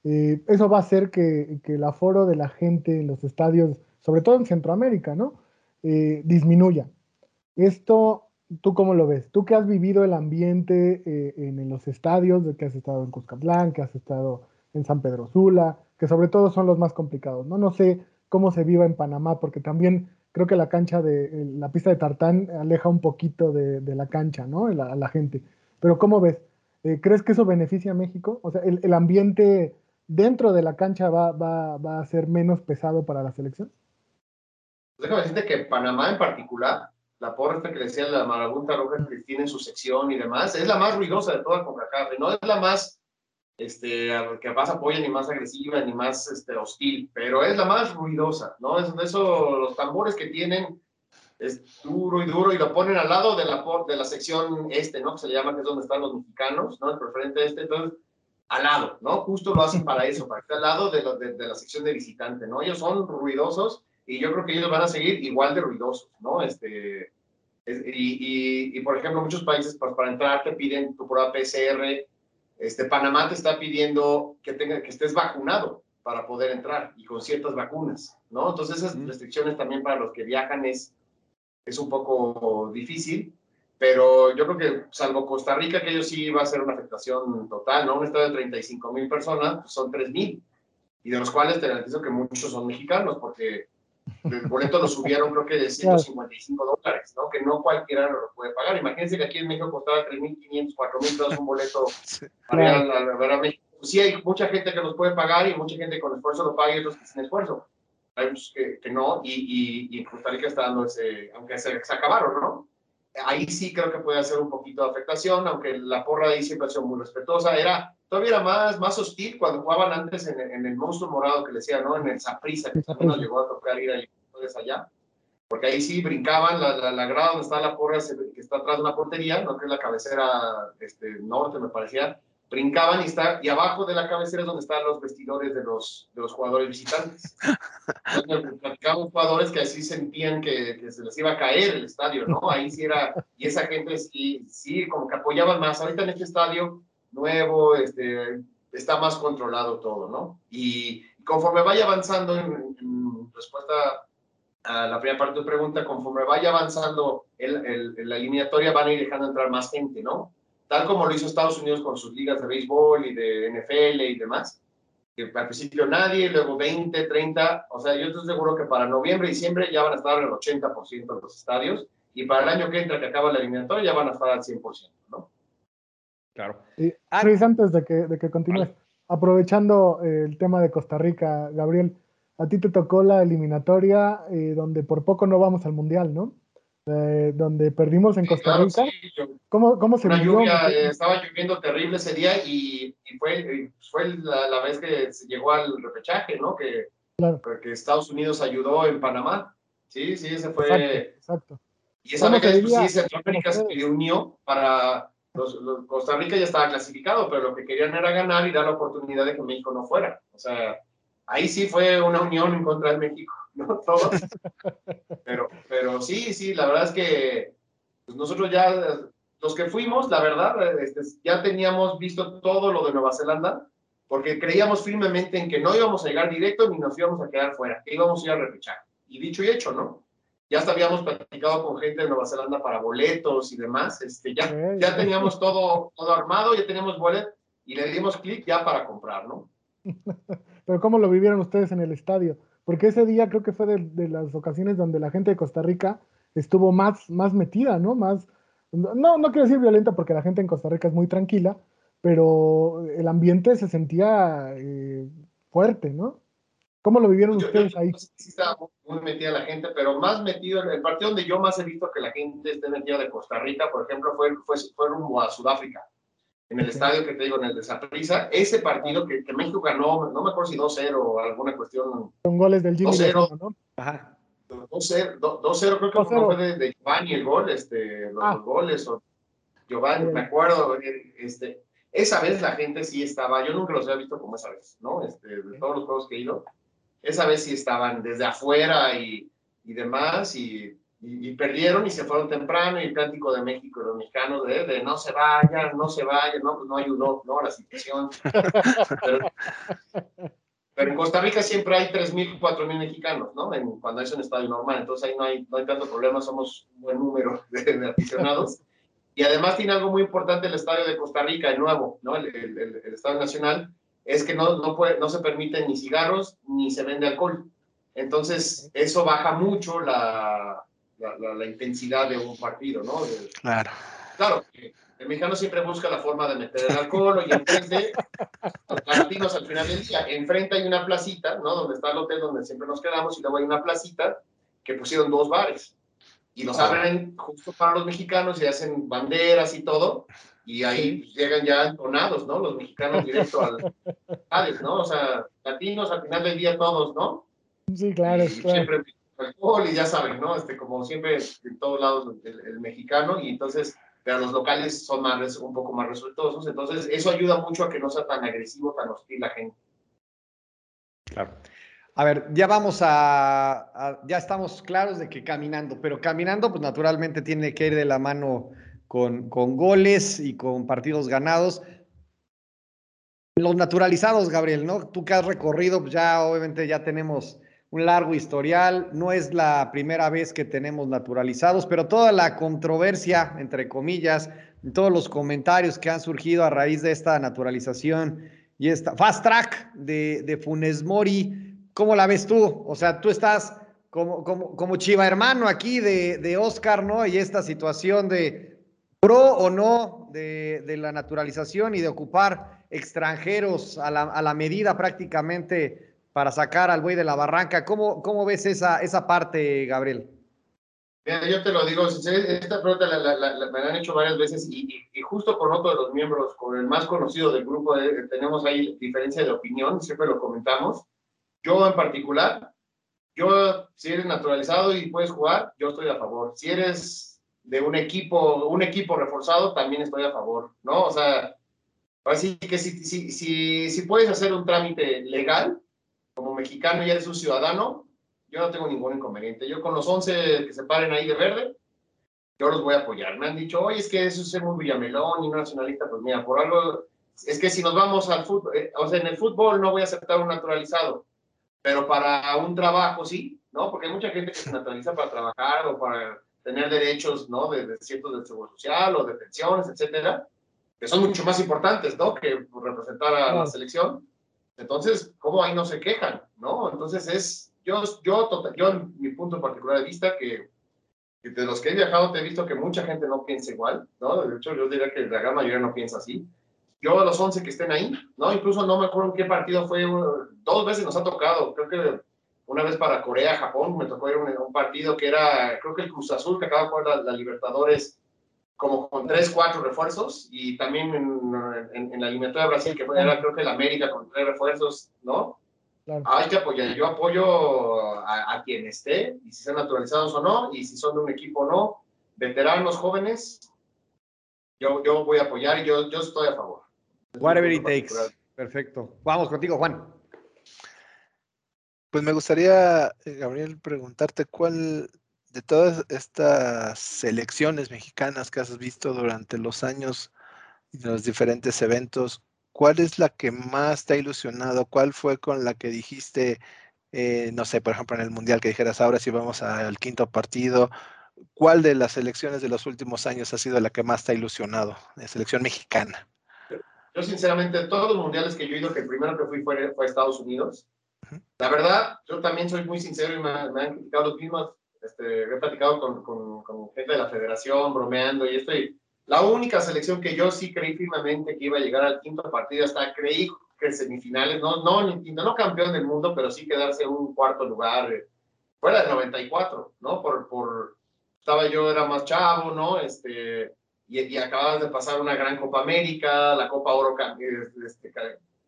eh, eso va a hacer que, que, el aforo de la gente en los estadios, sobre todo en Centroamérica, ¿no? Eh, disminuya. Esto, ¿tú cómo lo ves? Tú que has vivido el ambiente eh, en, en, los estadios, que has estado en Cuscatlán, que has estado en San Pedro Sula, que sobre todo son los más complicados, ¿no? No sé cómo se viva en Panamá, porque también creo que la cancha de la pista de tartán aleja un poquito de, la cancha, ¿no? A la, gente. Pero ¿cómo ves? Eh, ¿Crees que eso beneficia a México? O sea, el, ambiente dentro de la cancha va, a ser menos pesado para la selección. Déjame decirte que Panamá en particular, la porra que decía la marabunta roja Cristina en su sección y demás, es la más ruidosa de toda CONCACAF, no es la más este, que más apoya, ni más agresiva, ni más este, hostil, pero es la más ruidosa, ¿no? Es eso, los tambores que tienen es duro y duro y lo ponen al lado de la, de la sección este, ¿no? Que se llama, que es donde están los mexicanos, ¿no? El preferente este, entonces, al lado, ¿no? Justo lo hacen para eso, para esté al lado de, lo, de, la sección de visitante, ¿no? Ellos son ruidosos y yo creo que ellos van a seguir igual de ruidosos, ¿no? Este, es, y, y, y, por ejemplo, muchos países pues, para entrar te piden tu prueba PCR, este, Panamá te está pidiendo que, tenga, que estés vacunado para poder entrar y con ciertas vacunas, ¿no? Entonces esas restricciones también para los que viajan es, es un poco difícil, pero yo creo que salvo Costa Rica, que ellos sí va a ser una afectación total, ¿no? Un estado de 35 mil personas, pues son 3 mil, y de los cuales te garantizo que muchos son mexicanos, porque el boleto lo subieron creo que de *laughs* 155 dólares, ¿no? Que no cualquiera lo puede pagar. Imagínense que aquí en México costaba 3.500, 4.000 pesos un boleto *laughs* para ir a, México. Sí hay mucha gente que los puede pagar y mucha gente con esfuerzo lo paga y otros que sin esfuerzo. Hay muchos que, que no y, y, y, en Costa Rica está dando ese, aunque se, se acabaron, ¿no? Ahí sí creo que puede hacer un poquito de afectación, aunque la porra ahí siempre ha sido muy respetuosa. Era, todavía era más, más hostil cuando jugaban antes en, en el monstruo morado que le decía, ¿no? En el Saprisa, que también nos llegó a tocar ir ahí, allá. Porque ahí sí brincaban, la, la, la grada donde está la porra, que está atrás de una portería, no que es la cabecera este, norte, me parecía, brincaban y, está, y abajo de la cabecera es donde están los vestidores de los, de los jugadores visitantes. *laughs* Entonces, platicaban jugadores que así sentían que, que, se les iba a caer el estadio, ¿no? Ahí sí era, y esa gente sí, sí, como que apoyaban más. Ahorita en este estadio nuevo, este, está más controlado todo, ¿no? Y conforme vaya avanzando en, en respuesta a la primera parte de tu pregunta, conforme vaya avanzando el, el, la eliminatoria, van a ir dejando entrar más gente, ¿no? Tal como lo hizo Estados Unidos con sus ligas de béisbol y de NFL y demás, que al principio nadie, luego 20, 30, o sea, yo estoy seguro que para noviembre y diciembre ya van a estar el 80% de los estadios, y para el año que entra, que acaba la eliminatoria, ya van a estar al 100%, ¿no? Claro. Y, Chris, antes de que, de que continúes, vale. aprovechando el tema de Costa Rica, Gabriel, a ti te tocó la eliminatoria eh, donde por poco no vamos al Mundial, ¿no? eh, donde perdimos en Sí, Costa claro, Rica. sí, yo- ¿Cómo, cómo se una vivió? lluvia, eh, estaba lloviendo terrible ese día y, y fue, fue la, la vez que se llegó al repechaje, ¿no? Que, Claro. que Estados Unidos ayudó en Panamá. Sí, sí, ese fue. Exacto, exacto. Y esa ¿Cómo vez, se pues, vivía sí, Centroamérica se unió para. Costa Rica ya estaba clasificado, pero lo que querían era ganar y dar la oportunidad de que México no fuera. O sea, ahí sí fue una unión en contra de México, *laughs* ¿no? Todos. Pero, pero sí, sí, la verdad es que pues, nosotros ya, los que fuimos, la verdad, este, ya teníamos visto todo lo de Nueva Zelanda, porque creíamos firmemente en que no íbamos a llegar directo ni nos íbamos a quedar fuera, que íbamos a ir a repechar. Y dicho y hecho, ¿no? Ya habíamos platicado con gente de Nueva Zelanda para boletos y demás, este, ya, ya teníamos todo, todo armado, ya teníamos bolet y le dimos clic ya para comprar, ¿no? *laughs* Pero ¿cómo lo vivieron ustedes en el estadio? Porque ese día creo que fue de, de las ocasiones donde la gente de Costa Rica estuvo más, más metida, ¿no? Más, no, no quiero decir violenta porque la gente en Costa Rica es muy tranquila, pero el ambiente se sentía eh, fuerte, ¿no? ¿Cómo lo vivieron Yo- ustedes yo- ahí? Sí estaba muy- metida la gente, pero más metido, en el partido donde yo más he visto que la gente esté metida de Costa Rica, por ejemplo, fue, fue, fue rumbo a Sudáfrica, en el estadio que te digo, en el de Saprissa, ese partido que, que México ganó, no me acuerdo si 2-0 o alguna cuestión, Con goles del Jimmy 2-0. Lozano, ¿no? Ajá. 2-0, 2-0 creo que 2-0. fue de, de Giovanni el gol, este, los, Ah. los goles, o Giovanni, me acuerdo, eh, este, esa vez la gente sí estaba, yo nunca los había visto como esa vez, ¿no? Este, de todos los juegos que he ido, esa vez sí estaban desde afuera y, y demás, y, y, y perdieron y se fueron temprano, y el cántico de México, de los mexicanos, de, de no se vayan, no se vayan, no, pues no ayudó, ¿no? La situación. Pero, pero en Costa Rica siempre hay 3.000, 4.000 mexicanos, ¿no? En- cuando es un estadio normal, entonces ahí no hay, no hay tanto problema, somos un buen número de, de aficionados. Y además tiene algo muy importante el estadio de Costa Rica, el nuevo, ¿no? El, el- el- el estadio nacional, es que no, no, puede, no se permiten ni cigarros ni se vende alcohol. Entonces, eso baja mucho la, la, la- la intensidad de un partido, ¿no? De- Claro. claro, el mexicano siempre busca la forma de meter el alcohol y enfrente, los latinos al final del día, enfrente hay una placita, ¿no? Donde está el hotel donde siempre nos quedamos y luego hay una placita que pusieron dos bares y los abren justo para los mexicanos y hacen banderas y todo y ahí pues, llegan ya entonados, ¿no? Los mexicanos directo al *laughs* estadio, ¿no? O sea, latinos al final del día todos, ¿no? Sí, claro, y claro. siempre alcohol y ya saben, ¿no? Este, como siempre en todos lados el, el mexicano y entonces, pero los locales son más, un poco más resultosos, entonces eso ayuda mucho a que no sea tan agresivo, tan hostil la gente. Claro. A ver, ya vamos a, a- ya estamos claros de que caminando, pero caminando, pues naturalmente tiene que ir de la mano con, con goles y con partidos ganados. Los naturalizados, Gabriel, ¿no? Tú que has recorrido, pues ya obviamente ya tenemos un largo historial, no es la primera vez que tenemos naturalizados, pero toda la controversia, entre comillas, todos los comentarios que han surgido a raíz de esta naturalización y esta fast track de, de Funes Mori, ¿cómo la ves tú? O sea, tú estás como, como, como chiva hermano aquí de, de Oscar, ¿no? Y esta situación de pro o no de, de la naturalización y de ocupar extranjeros a la, a la medida prácticamente para sacar al buey de la barranca. ¿Cómo, cómo ves esa, esa parte, Gabriel? Mira, yo te lo digo, esta pregunta la, la, la, me la han hecho varias veces y, y, y, justo con otro de los miembros, con el más conocido del grupo, eh, tenemos ahí diferencia de opinión, siempre lo comentamos. Yo en particular, yo si eres naturalizado y puedes jugar, yo estoy a favor. Si eres de un equipo, un equipo reforzado, también estoy a favor, ¿no? O sea, así que si, si, si, si puedes hacer un trámite legal, como mexicano y eres un ciudadano, yo no tengo ningún inconveniente. Yo con los 11 que se paren ahí de verde, yo los voy a apoyar. Me han dicho, oye, es que eso es ser muy Villamelón y no nacionalista. Pues mira, por algo, es que si nos vamos al fútbol, eh, o sea, en el fútbol no voy a aceptar un naturalizado, pero para un trabajo sí, ¿no? Porque hay mucha gente que se naturaliza para trabajar o para tener derechos, ¿no? De, de ciertos de seguro social o de pensiones, etcétera, que son mucho más importantes, ¿no? Que representar a la selección. Entonces, ¿cómo ahí no se quejan? ¿No? Entonces es, yo, yo, tota, yo en mi punto particular de vista, que, que, de los que he viajado te he visto que mucha gente no piensa igual, ¿no? De hecho, yo diría que la gran mayoría no piensa así. Yo a los 11 que estén ahí, ¿no? Incluso no me acuerdo en qué partido fue, dos veces nos ha tocado, creo que una vez para Corea, Japón, me tocó ir a un, partido que era, creo que el Cruz Azul, que acaba de jugar la, Libertadores, como con tres, cuatro refuerzos, y también en, la eliminatoria de Brasil, que fue, era creo que el América con tres refuerzos, ¿no? Hay que apoyar. Yo apoyo a, a, quien esté, y si sean naturalizados o no, y si son de un equipo o no, veteranos, jóvenes, yo, yo voy a apoyar y yo, yo estoy a favor. Whatever it takes. Perfecto. Vamos contigo, Juan. Pues me gustaría, eh, Gabriel, preguntarte cuál de todas estas selecciones mexicanas que has visto durante los años y los diferentes eventos, ¿cuál es la que más te ha ilusionado? ¿Cuál fue con la que dijiste, eh, no sé, por ejemplo, en el Mundial que dijeras, ahora sí vamos al quinto partido? ¿Cuál de las selecciones de los últimos años ha sido la que más te ha ilusionado? La selección mexicana. Yo, sinceramente, todos los mundiales que yo he ido, que el primero que fui fue, fue a Estados Unidos, la verdad, yo también soy muy sincero y me, han criticado los mismos. Este, he platicado con, con, con, gente de la federación, bromeando y estoy. La única selección que yo sí creí firmemente que iba a llegar al quinto partido, hasta creí que semifinales, no, no, no campeón del mundo, pero sí quedarse en un cuarto lugar, eh, fuera del 94, ¿no? Por, por, estaba yo, era más chavo, ¿no? Este, y, y acababa de pasar una gran Copa América, la Copa Oro este,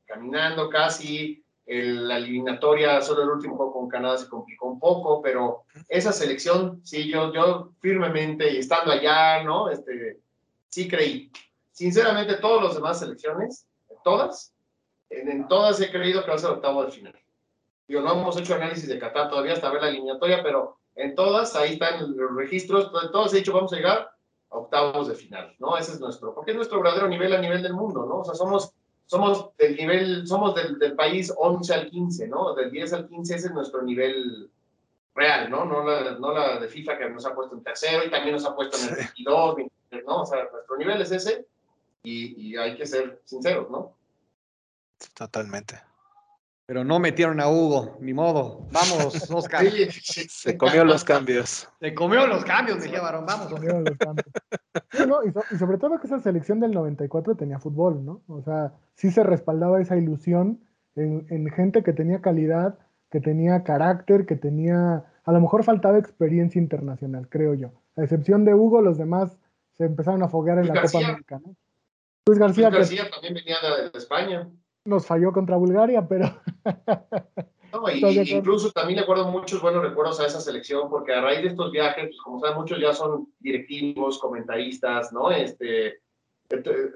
caminando casi, la eliminatoria, solo el último juego con Canadá se complicó un poco, pero esa selección, sí, yo, yo firmemente, y estando allá, ¿no? Este, sí creí. Sinceramente, todas las demás selecciones, todas, en, todas he creído que va a ser octavo de final. Yo no hemos hecho análisis de Qatar todavía hasta ver la eliminatoria, pero en todas, ahí están los registros, en todas he dicho vamos a llegar a octavos de final, ¿no? Ese es nuestro, porque es nuestro verdadero nivel a nivel del mundo, ¿no? O sea, somos somos del nivel, somos del, del, país 11 al 15, ¿no? Del 10 al 15 ese es nuestro nivel real, ¿no? No la, no la de FIFA que nos ha puesto en tercero y también nos ha puesto en el 22, ¿no? O sea, nuestro nivel es ese y, y hay que ser sinceros, ¿no? Totalmente. Pero no metieron a Hugo, ni modo. Vamos, *laughs* Oscar. Se comió los cambios. Se comió los cambios, decía Barón. Vamos. Se comió los cambios. y, sobre todo que esa selección del 94 tenía fútbol, ¿no? O sea, sí se respaldaba esa ilusión en, en gente que tenía calidad, que tenía carácter, que tenía. A lo mejor faltaba experiencia internacional, creo yo. A excepción de Hugo, los demás se empezaron a foguear en la Copa América, ¿no? Luis García. Luis García también venía de España nos falló contra Bulgaria, pero... *laughs* no, incluso también le acuerdo muchos buenos recuerdos a esa selección, porque a raíz de estos viajes, pues, como saben, muchos ya son directivos, comentaristas, ¿no? Este, este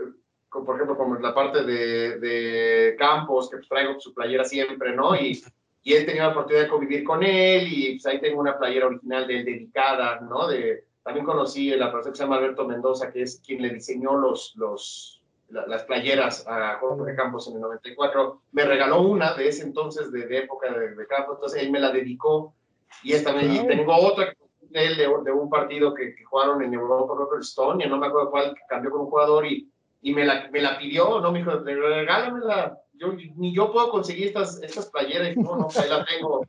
por ejemplo, como la parte de, de Campos, que pues, traigo su playera siempre, ¿no? Y, y él tenía la oportunidad de convivir con él, y pues, ahí tengo una playera original de él dedicada, ¿no? De, también conocí a la persona que se llama Alberto Mendoza, que es quien le diseñó los, los, las playeras a Jorge Campos en el 94. Me regaló una de ese entonces, de, época de, Campos, entonces él me la dedicó. Y esta me, y tengo otra de de, de, un partido que, jugaron en Europa, Robert Estonia, no me acuerdo cuál, que cambió con un jugador y, y me, la, me la pidió, ¿no? Me dijo, regálamela. Yo, ni yo puedo conseguir estas, estas playeras. No, no, ahí la tengo.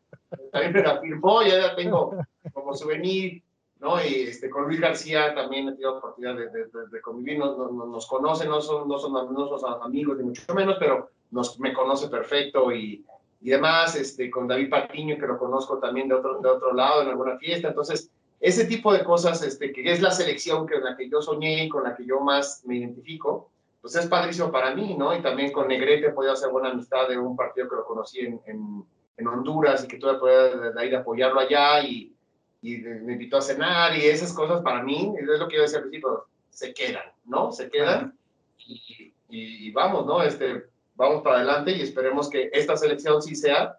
También me la firmó, ya la tengo como souvenir ¿no? Y este, con Luis García también he tenido la oportunidad de, de, convivir, nos, nos, nos conocen, no son, no, son, no son amigos ni mucho menos, pero nos, me conoce perfecto y, y demás, este, con David Patiño, que lo conozco también de otro, de otro lado, en alguna fiesta, entonces, ese tipo de cosas, este, que es la selección con la que yo soñé y con la que yo más me identifico, pues es padrísimo para mí, ¿no? Y también con Negrete he podido hacer buena amistad de un partido que lo conocí en, en, en Honduras y que todavía puedo ir a apoyarlo allá y y me invitó a cenar y esas cosas para mí, es lo que yo decía al principio, se quedan, ¿no? Se quedan y, y, vamos, ¿no? Este, vamos para adelante y esperemos que esta selección sí sea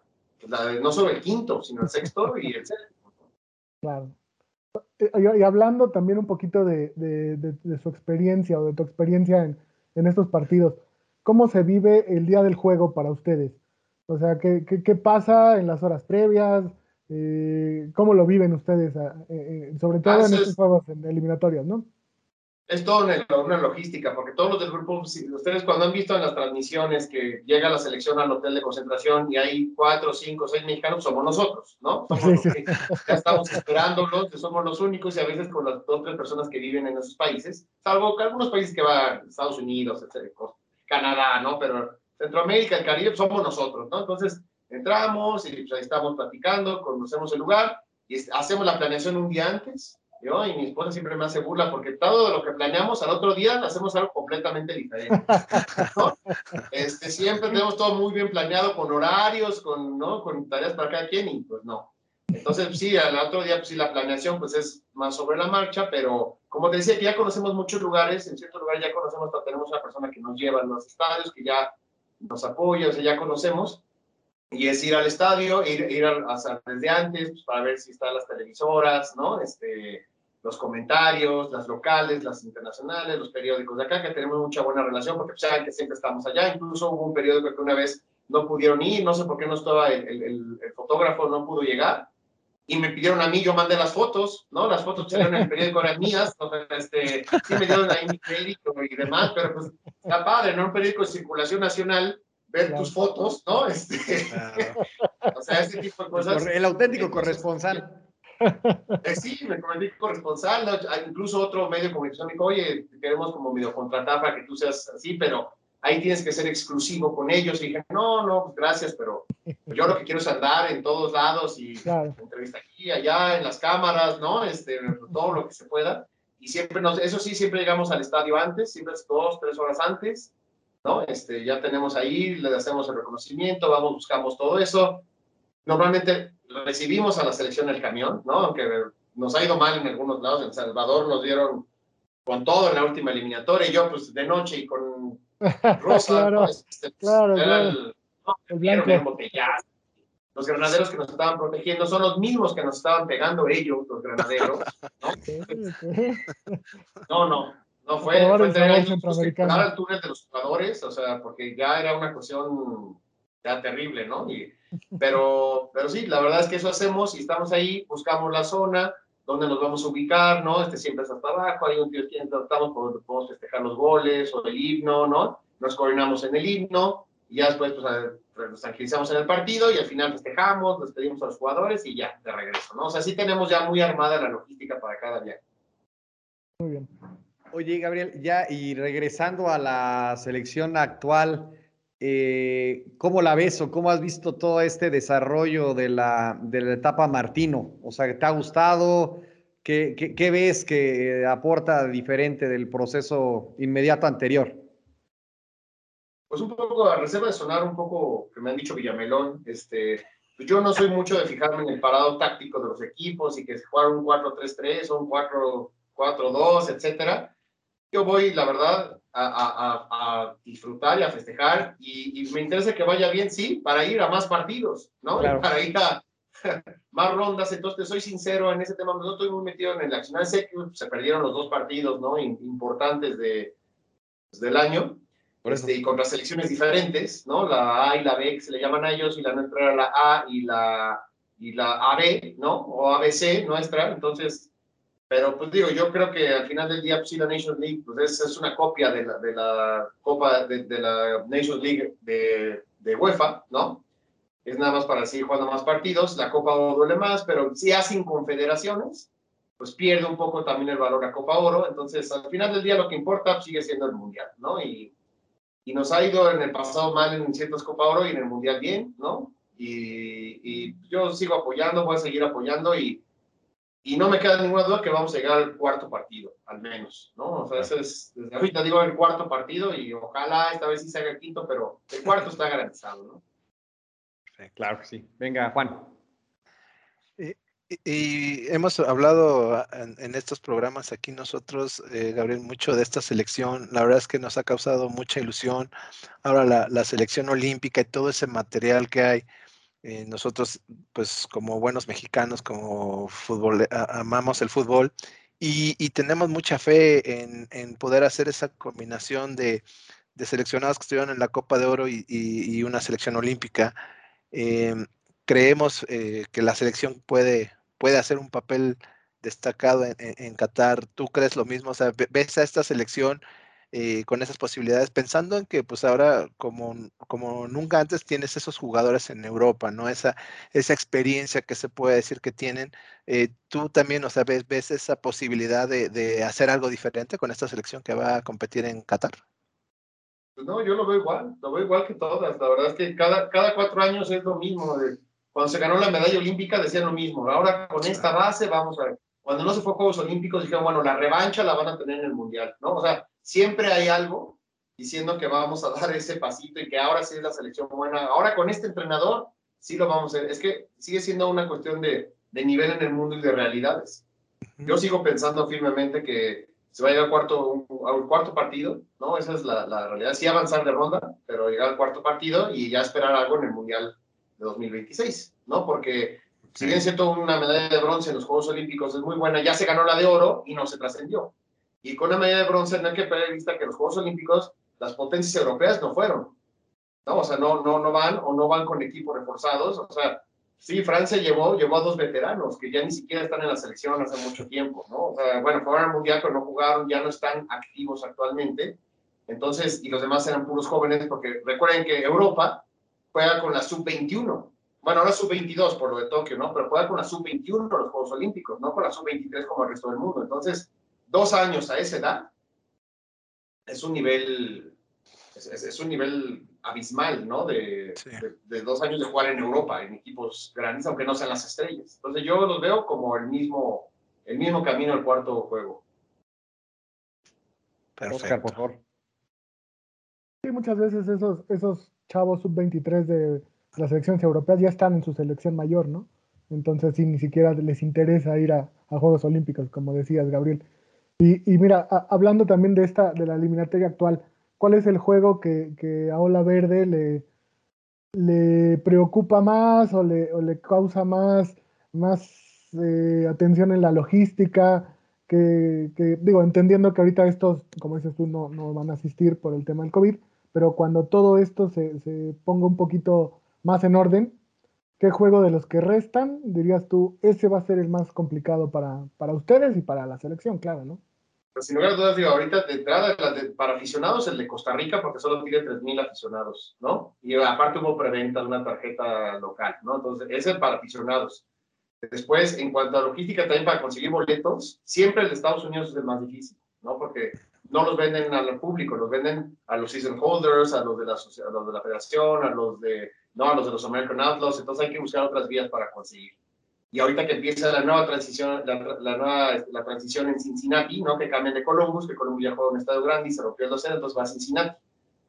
la de, no solo el quinto, sino el sexto y el séptimo. Claro. Y, hablando también un poquito de, de, de, su experiencia o de tu experiencia en, en, estos partidos, ¿cómo se vive el día del juego para ustedes? O sea, ¿qué, qué, qué pasa en las horas previas? Eh, ¿Cómo lo viven ustedes, eh, eh, sobre todo ah, en estos juegos eliminatorios, no? Es todo una, logística, porque todos los del grupo, ustedes cuando han visto en las transmisiones que llega la selección al hotel de concentración y hay cuatro, cinco, seis mexicanos, somos nosotros, ¿no? Somos los que ya estamos esperándolos, somos los únicos y a veces con las dos, tres personas que viven en esos países, salvo que algunos países que van, Estados Unidos, etcétera, Canadá, ¿no? Pero Centroamérica, el Caribe, somos nosotros, ¿no? Entonces, entramos y pues, ahí estamos platicando, conocemos el lugar y hacemos la planeación un día antes. Yo y mi esposa siempre me hace burla porque todo lo que planeamos al otro día hacemos algo completamente diferente. Este, siempre tenemos todo muy bien planeado con horarios, con, ¿no? con tareas para cada quien y pues no. Entonces, sí, al otro día, pues sí, la planeación pues es más sobre la marcha, pero como te decía, que ya conocemos muchos lugares, en ciertos lugares ya conocemos, tenemos una persona que nos lleva a los estadios, que ya nos apoya, o sea, ya conocemos, y es ir al estadio, ir, ir a, a, desde antes, pues, para ver si están las televisoras, ¿no? Este, los comentarios, las locales, las internacionales, los periódicos de acá, que tenemos mucha buena relación, porque pues, saben que siempre estamos allá, incluso hubo un periódico que una vez no pudieron ir, no sé por qué no estaba el, el, el fotógrafo, no pudo llegar, y me pidieron a mí, yo mandé las fotos, ¿no? Las fotos que en el periódico eran mías, este, sí me dieron ahí mi crédito y demás, pero pues está padre, ¿no? Un periódico de circulación nacional, ver tus fotos, ¿no? *laughs* Este, o sea, ese tipo de cosas. El auténtico corresponsal. Eh, sí, me convertí corresponsal, ¿no? incluso otro medio de comunicación me dijo, oye, queremos como medio contratar para que tú seas así, pero ahí tienes que ser exclusivo con ellos. Y dije, no, no, pues gracias, pero yo lo que quiero es andar en todos lados y entrevista aquí, allá, en las cámaras, ¿no? Este, todo lo que se pueda. Y siempre nos, eso sí, siempre llegamos al estadio antes, siempre es dos, tres horas antes, ¿no? Este, ya tenemos ahí, le hacemos el reconocimiento, vamos, buscamos todo eso. Normalmente recibimos a la selección el camión, ¿no? Aunque nos ha ido mal en algunos lados, en Salvador nos dieron con todo en la última eliminatoria, y yo pues de noche y con *laughs* Rosa, claro, este, claro, era el, el blanco. Los granaderos que nos estaban protegiendo son los mismos que nos estaban pegando ellos, los granaderos. No, *laughs* no, no, no fue, fue entrar al túnel de los jugadores, o sea, porque ya era una cuestión ya terrible, ¿no? Y, pero, pero sí, la verdad es que eso hacemos y estamos ahí, buscamos la zona, dónde nos vamos a ubicar, ¿no? Este siempre es hasta abajo, hay un tío que estamos, podemos festejar los goles o el himno, ¿no? Nos coordinamos en el himno y ya después pues, nos tranquilizamos en el partido y al final festejamos, nos pedimos a los jugadores y ya, de regreso, ¿no? O sea, sí tenemos ya muy armada la logística para cada viaje. Muy bien. Oye, Gabriel, ya y regresando a la selección actual, eh, ¿cómo la ves o cómo has visto todo este desarrollo de la, de la etapa Martino? O sea, ¿te ha gustado? ¿Qué, qué, ves que aporta diferente del proceso inmediato anterior? Pues un poco, a reserva de sonar un poco, que me han dicho Villamelón, este, pues yo no soy mucho de fijarme en el parado táctico de los equipos y que se un 4-3-3 o un 4-4-2, etcétera. Yo voy, la verdad, a, a, a, disfrutar y a festejar y, y, me interesa que vaya bien, sí, para ir a más partidos, ¿no? Claro. *laughs* Para ir a *laughs* más rondas, entonces soy sincero en ese tema, no estoy muy metido en el accionar, sé que se perdieron los dos partidos, ¿no? Importantes de, pues, del año, este, y contra selecciones diferentes, ¿no? La A y la B, que se le llaman a ellos, y la nuestra era la A y la, y la AB, ¿no? O ABC nuestra, entonces pero pues digo, yo creo que al final del día, pues la Nations League pues es, es una copia de la, de la Copa, de, de, la Nations League de, de UEFA, ¿no? Es nada más para seguir jugando más partidos. La Copa Oro duele más, pero si hacen confederaciones, pues pierde un poco también el valor a Copa Oro. Entonces, al final del día, lo que importa pues, sigue siendo el Mundial, ¿no? Y, y nos ha ido en el pasado mal en ciertas Copa Oro y en el Mundial bien, ¿no? Y, y yo sigo apoyando, voy a seguir apoyando y y no me queda ninguna duda que vamos a llegar al cuarto partido, al menos, ¿no? O sea, ese es, desde ahorita digo el cuarto partido y ojalá esta vez sí se haga el quinto, pero el cuarto está garantizado, ¿no? Claro que sí. Venga, Juan. Y, y hemos hablado en, en, estos programas aquí nosotros, eh, Gabriel, mucho de esta selección. La verdad es que nos ha causado mucha ilusión. Ahora la, la selección olímpica y todo ese material que hay eh, nosotros, pues como buenos mexicanos, como fútbol, amamos el fútbol y, tenemos mucha fe en, en, poder hacer esa combinación de, de, seleccionados que estuvieron en la Copa de Oro y, y, una selección olímpica. Eh, creemos eh, que la selección puede, puede hacer un papel destacado en, en, en, Qatar. ¿Tú crees lo mismo? O sea, ves a esta selección eh, con esas posibilidades, pensando en que pues ahora como, como nunca antes tienes esos jugadores en Europa, ¿no? Esa, esa experiencia que se puede decir que tienen. Eh, tú también, o sea, ves, ves esa posibilidad de, de, hacer algo diferente con esta selección que va a competir en Qatar. Pues no, yo lo veo igual, lo veo igual que todas. La verdad es que cada, cada cuatro años es lo mismo. cuando se ganó la medalla olímpica decían lo mismo. Ahora con esta base vamos a ver. Cuando no se fue a Juegos Olímpicos dijeron, bueno, la revancha la van a tener en el Mundial, ¿no? O sea, siempre hay algo diciendo que vamos a *laughs* dar ese pasito y que ahora sí es la selección buena. Ahora con este entrenador sí lo vamos a hacer. Es que sigue siendo una cuestión de, de nivel en el mundo y de realidades. Yo sigo pensando firmemente que se va a llegar al cuarto, al cuarto partido, ¿no? Esa es la, la, realidad. Sí avanzar de ronda, pero llegar al cuarto partido y ya esperar algo en el Mundial de 2026, ¿no? Porque si bien siento una medalla de bronce en los Juegos Olímpicos es muy buena, ya se ganó la de oro y no se trascendió. Y con la medalla de bronce no hay que perder vista que los Juegos Olímpicos, las potencias europeas no fueron, ¿no? O sea, no, no, no van o no van con equipos reforzados, o sea, Sí, Francia llevó, llevó a dos veteranos que ya ni siquiera están en la selección hace mucho tiempo, ¿no? O sea, bueno, fueron al Mundial, pero no jugaron, ya no están activos actualmente. Entonces, y los demás eran puros jóvenes, porque recuerden que Europa juega con la sub-21. Bueno, ahora sub-22 por lo de Tokio, ¿no? Pero juega con la sub-21 por los Juegos Olímpicos, no con la sub-23 como el resto del mundo. Entonces, dos años a esa edad es un nivel, es, es un nivel abismal, ¿no? De, de, dos años de jugar en Europa, en equipos grandes, aunque no sean las estrellas. Entonces yo los veo como el mismo, el mismo camino al cuarto juego. Perfecto. por favor. Sí, muchas veces esos, esos chavos sub-23 de las selecciones europeas ya están en su selección mayor, ¿no? Entonces sí, ni siquiera les interesa ir a, Juegos Olímpicos, como decías, Gabriel. Y, mira, hablando también de esta, de la eliminatoria actual, cuál es el juego que, a Ola Verde le, preocupa más o le, causa más, más eh, atención en la logística, que, digo, entendiendo que ahorita estos, como dices tú, no, no, van a asistir por el tema del COVID, pero cuando todo esto se, se ponga un poquito más en orden, ¿qué juego de los que restan, dirías tú, ese va a ser el más complicado para, para ustedes y para la selección, claro, ¿no? Pues, sin lugar a dudas, digo, ahorita de entrada, para aficionados, el de Costa Rica, porque solo tiene 3.000 aficionados, ¿no? Y aparte hubo preventa de una tarjeta local, ¿no? Entonces, ese es para aficionados. Después, en cuanto a logística, también para conseguir boletos, siempre el de Estados Unidos es el más difícil, ¿no? Porque no los venden al público, los venden a los season holders, a los de la, a los de la federación, a los de, no, a los de los American Outlaws, entonces hay que buscar otras vías para conseguir y ahorita que empieza la nueva transición, la, nueva la transición en Cincinnati, ¿no? Que cambian de Columbus, que Columbus ya juega un estadio grande y se rompió el 2 entonces va a Cincinnati,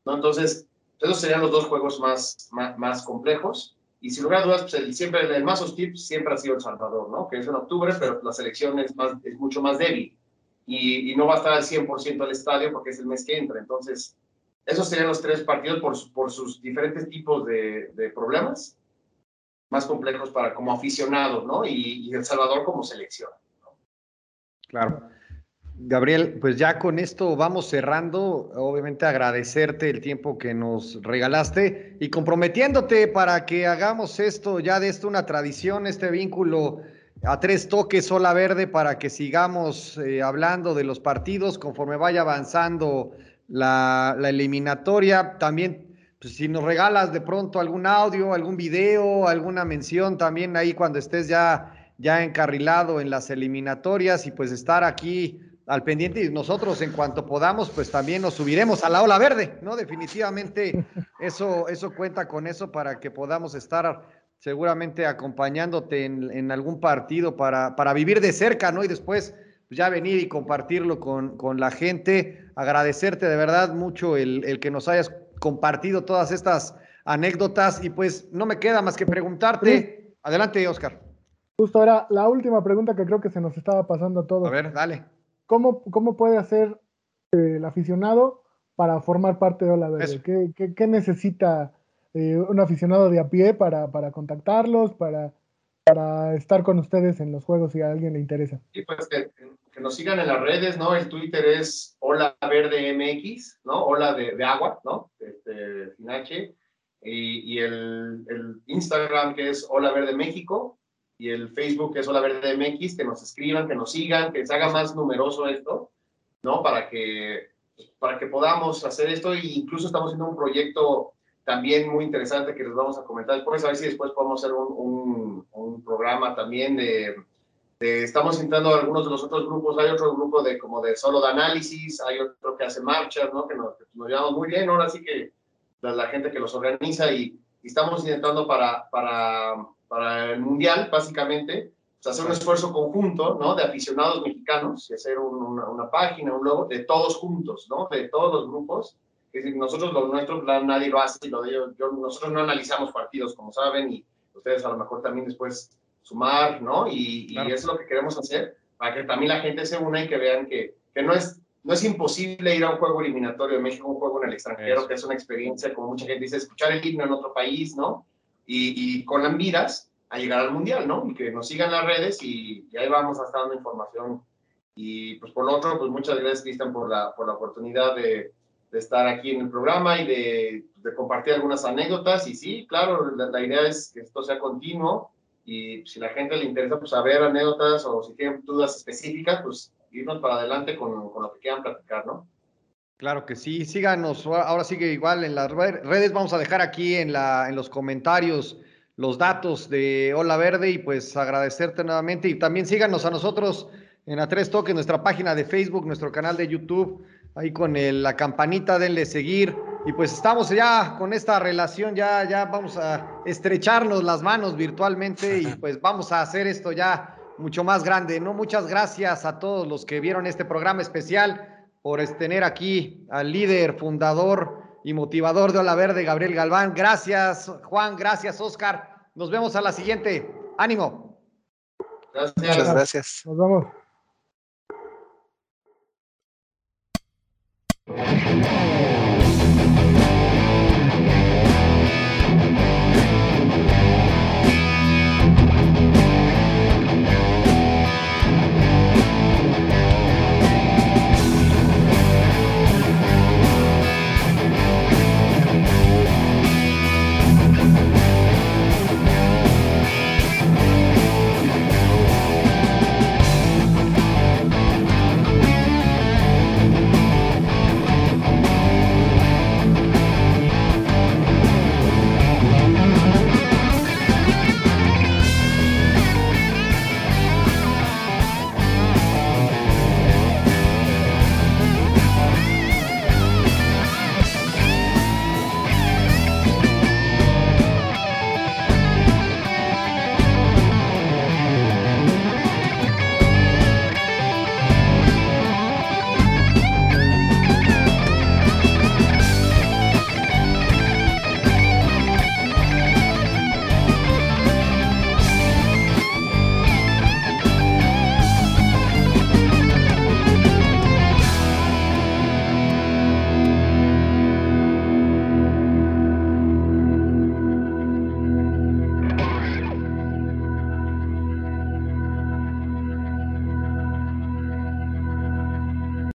¿no? Entonces, esos serían los dos juegos más, más, complejos. Y sin lugar a dudas, pues el, siempre el, más hostil siempre ha sido El Salvador, ¿no? Que es en octubre, pero la selección es, más, es mucho más débil. Y, y no va a estar al 100% el estadio porque es el mes que entra. Entonces, esos serían los tres partidos por, por sus diferentes tipos de, de problemas más complejos para como aficionado, ¿no? Y, El Salvador como selección. Claro. Gabriel, pues ya con esto vamos cerrando. Obviamente agradecerte el tiempo que nos regalaste y comprometiéndote para que hagamos esto, ya de esto una tradición, este vínculo a tres toques sola verde para que sigamos eh, hablando de los partidos conforme vaya avanzando la, eliminatoria. También pues si nos regalas de pronto algún audio, algún video, alguna mención también ahí cuando estés ya, ya encarrilado en las eliminatorias y pues estar aquí al pendiente y nosotros en cuanto podamos pues también nos subiremos a la ola verde, ¿no? Definitivamente eso, eso cuenta con eso para que podamos estar seguramente acompañándote en, algún partido para, para vivir de cerca, ¿no? Y después ya venir y compartirlo con, con la gente. Agradecerte de verdad mucho el, el que nos hayas compartido todas estas anécdotas y pues no me queda más que preguntarte. Adelante, Oscar. Justo ahora, la última pregunta que creo que se nos estaba pasando a todos. A ver, dale. ¿Cómo, cómo puede hacer eh, el aficionado para formar parte de Ola Verde? ¿Qué, necesita eh, un aficionado de a pie para, para contactarlos, para, para estar con ustedes en los juegos si a alguien le interesa? Sí, pues que nos sigan en las redes, ¿no? El Twitter es Hola Verde MX, ¿no? Hola de, agua, ¿no? Este, Finache. Y, el, Instagram que es Hola Verde México y el Facebook que es Hola Verde MX, que nos escriban, que nos sigan, que se haga más numeroso esto, ¿no? Para que, para que podamos hacer esto e incluso estamos haciendo un proyecto también muy interesante que les vamos a comentar después, a ver si después podemos hacer un, un, un programa también de Eh, estamos intentando algunos de los otros grupos, hay otro grupo de como de solo de análisis, hay otro que hace marchas, ¿no? Que nos, nos llevamos muy bien, ahora sí que la, la gente que los organiza y, y, estamos intentando para, para, para el Mundial, básicamente, pues hacer un esfuerzo conjunto, ¿no? De aficionados mexicanos y hacer un, una, una, página, un logo, de todos juntos, ¿no? De todos los grupos. Es decir, nosotros lo nuestro, nadie lo hace, lo de yo, yo, nosotros no analizamos partidos, como saben, y ustedes a lo mejor también después sumar, ¿no? Y, claro. y, eso es lo que queremos hacer, para que también la gente se una y que vean que, que no, es, no es imposible ir a un juego eliminatorio de México, un juego en el extranjero, eso. que es una experiencia, como mucha gente dice, escuchar el himno en otro país, ¿no? Y, y con las miras a llegar al Mundial, ¿no? Y que nos sigan las redes y, y ahí vamos a estar dando información. Y pues por lo otro, pues muchas gracias, Cristian, por la, por la oportunidad de, de estar aquí en el programa y de, de, compartir algunas anécdotas. Y sí, claro, la, la, idea es que esto sea continuo. Y si la gente le interesa pues, saber anécdotas o si tienen dudas específicas, pues irnos para adelante con, con lo que quieran platicar, ¿no? Claro que sí, síganos, ahora sigue igual en las redes, vamos a dejar aquí en, la, en los comentarios los datos de Ola Verde y pues agradecerte nuevamente. Y también síganos a nosotros en A3 Toques, nuestra página de Facebook, nuestro canal de YouTube, ahí con el, la campanita, denle seguir. Y pues estamos ya con esta relación, ya, ya vamos a estrecharnos las manos virtualmente y *laughs* pues vamos a hacer esto ya mucho más grande. ¿no? Muchas gracias a todos los que vieron este programa especial por tener aquí al líder, fundador y motivador de Ola Verde, Gabriel Galván. Gracias, Juan, gracias, Oscar. Nos vemos a la siguiente. Ánimo. Gracias. Muchas gracias. Nos vemos. Thank you.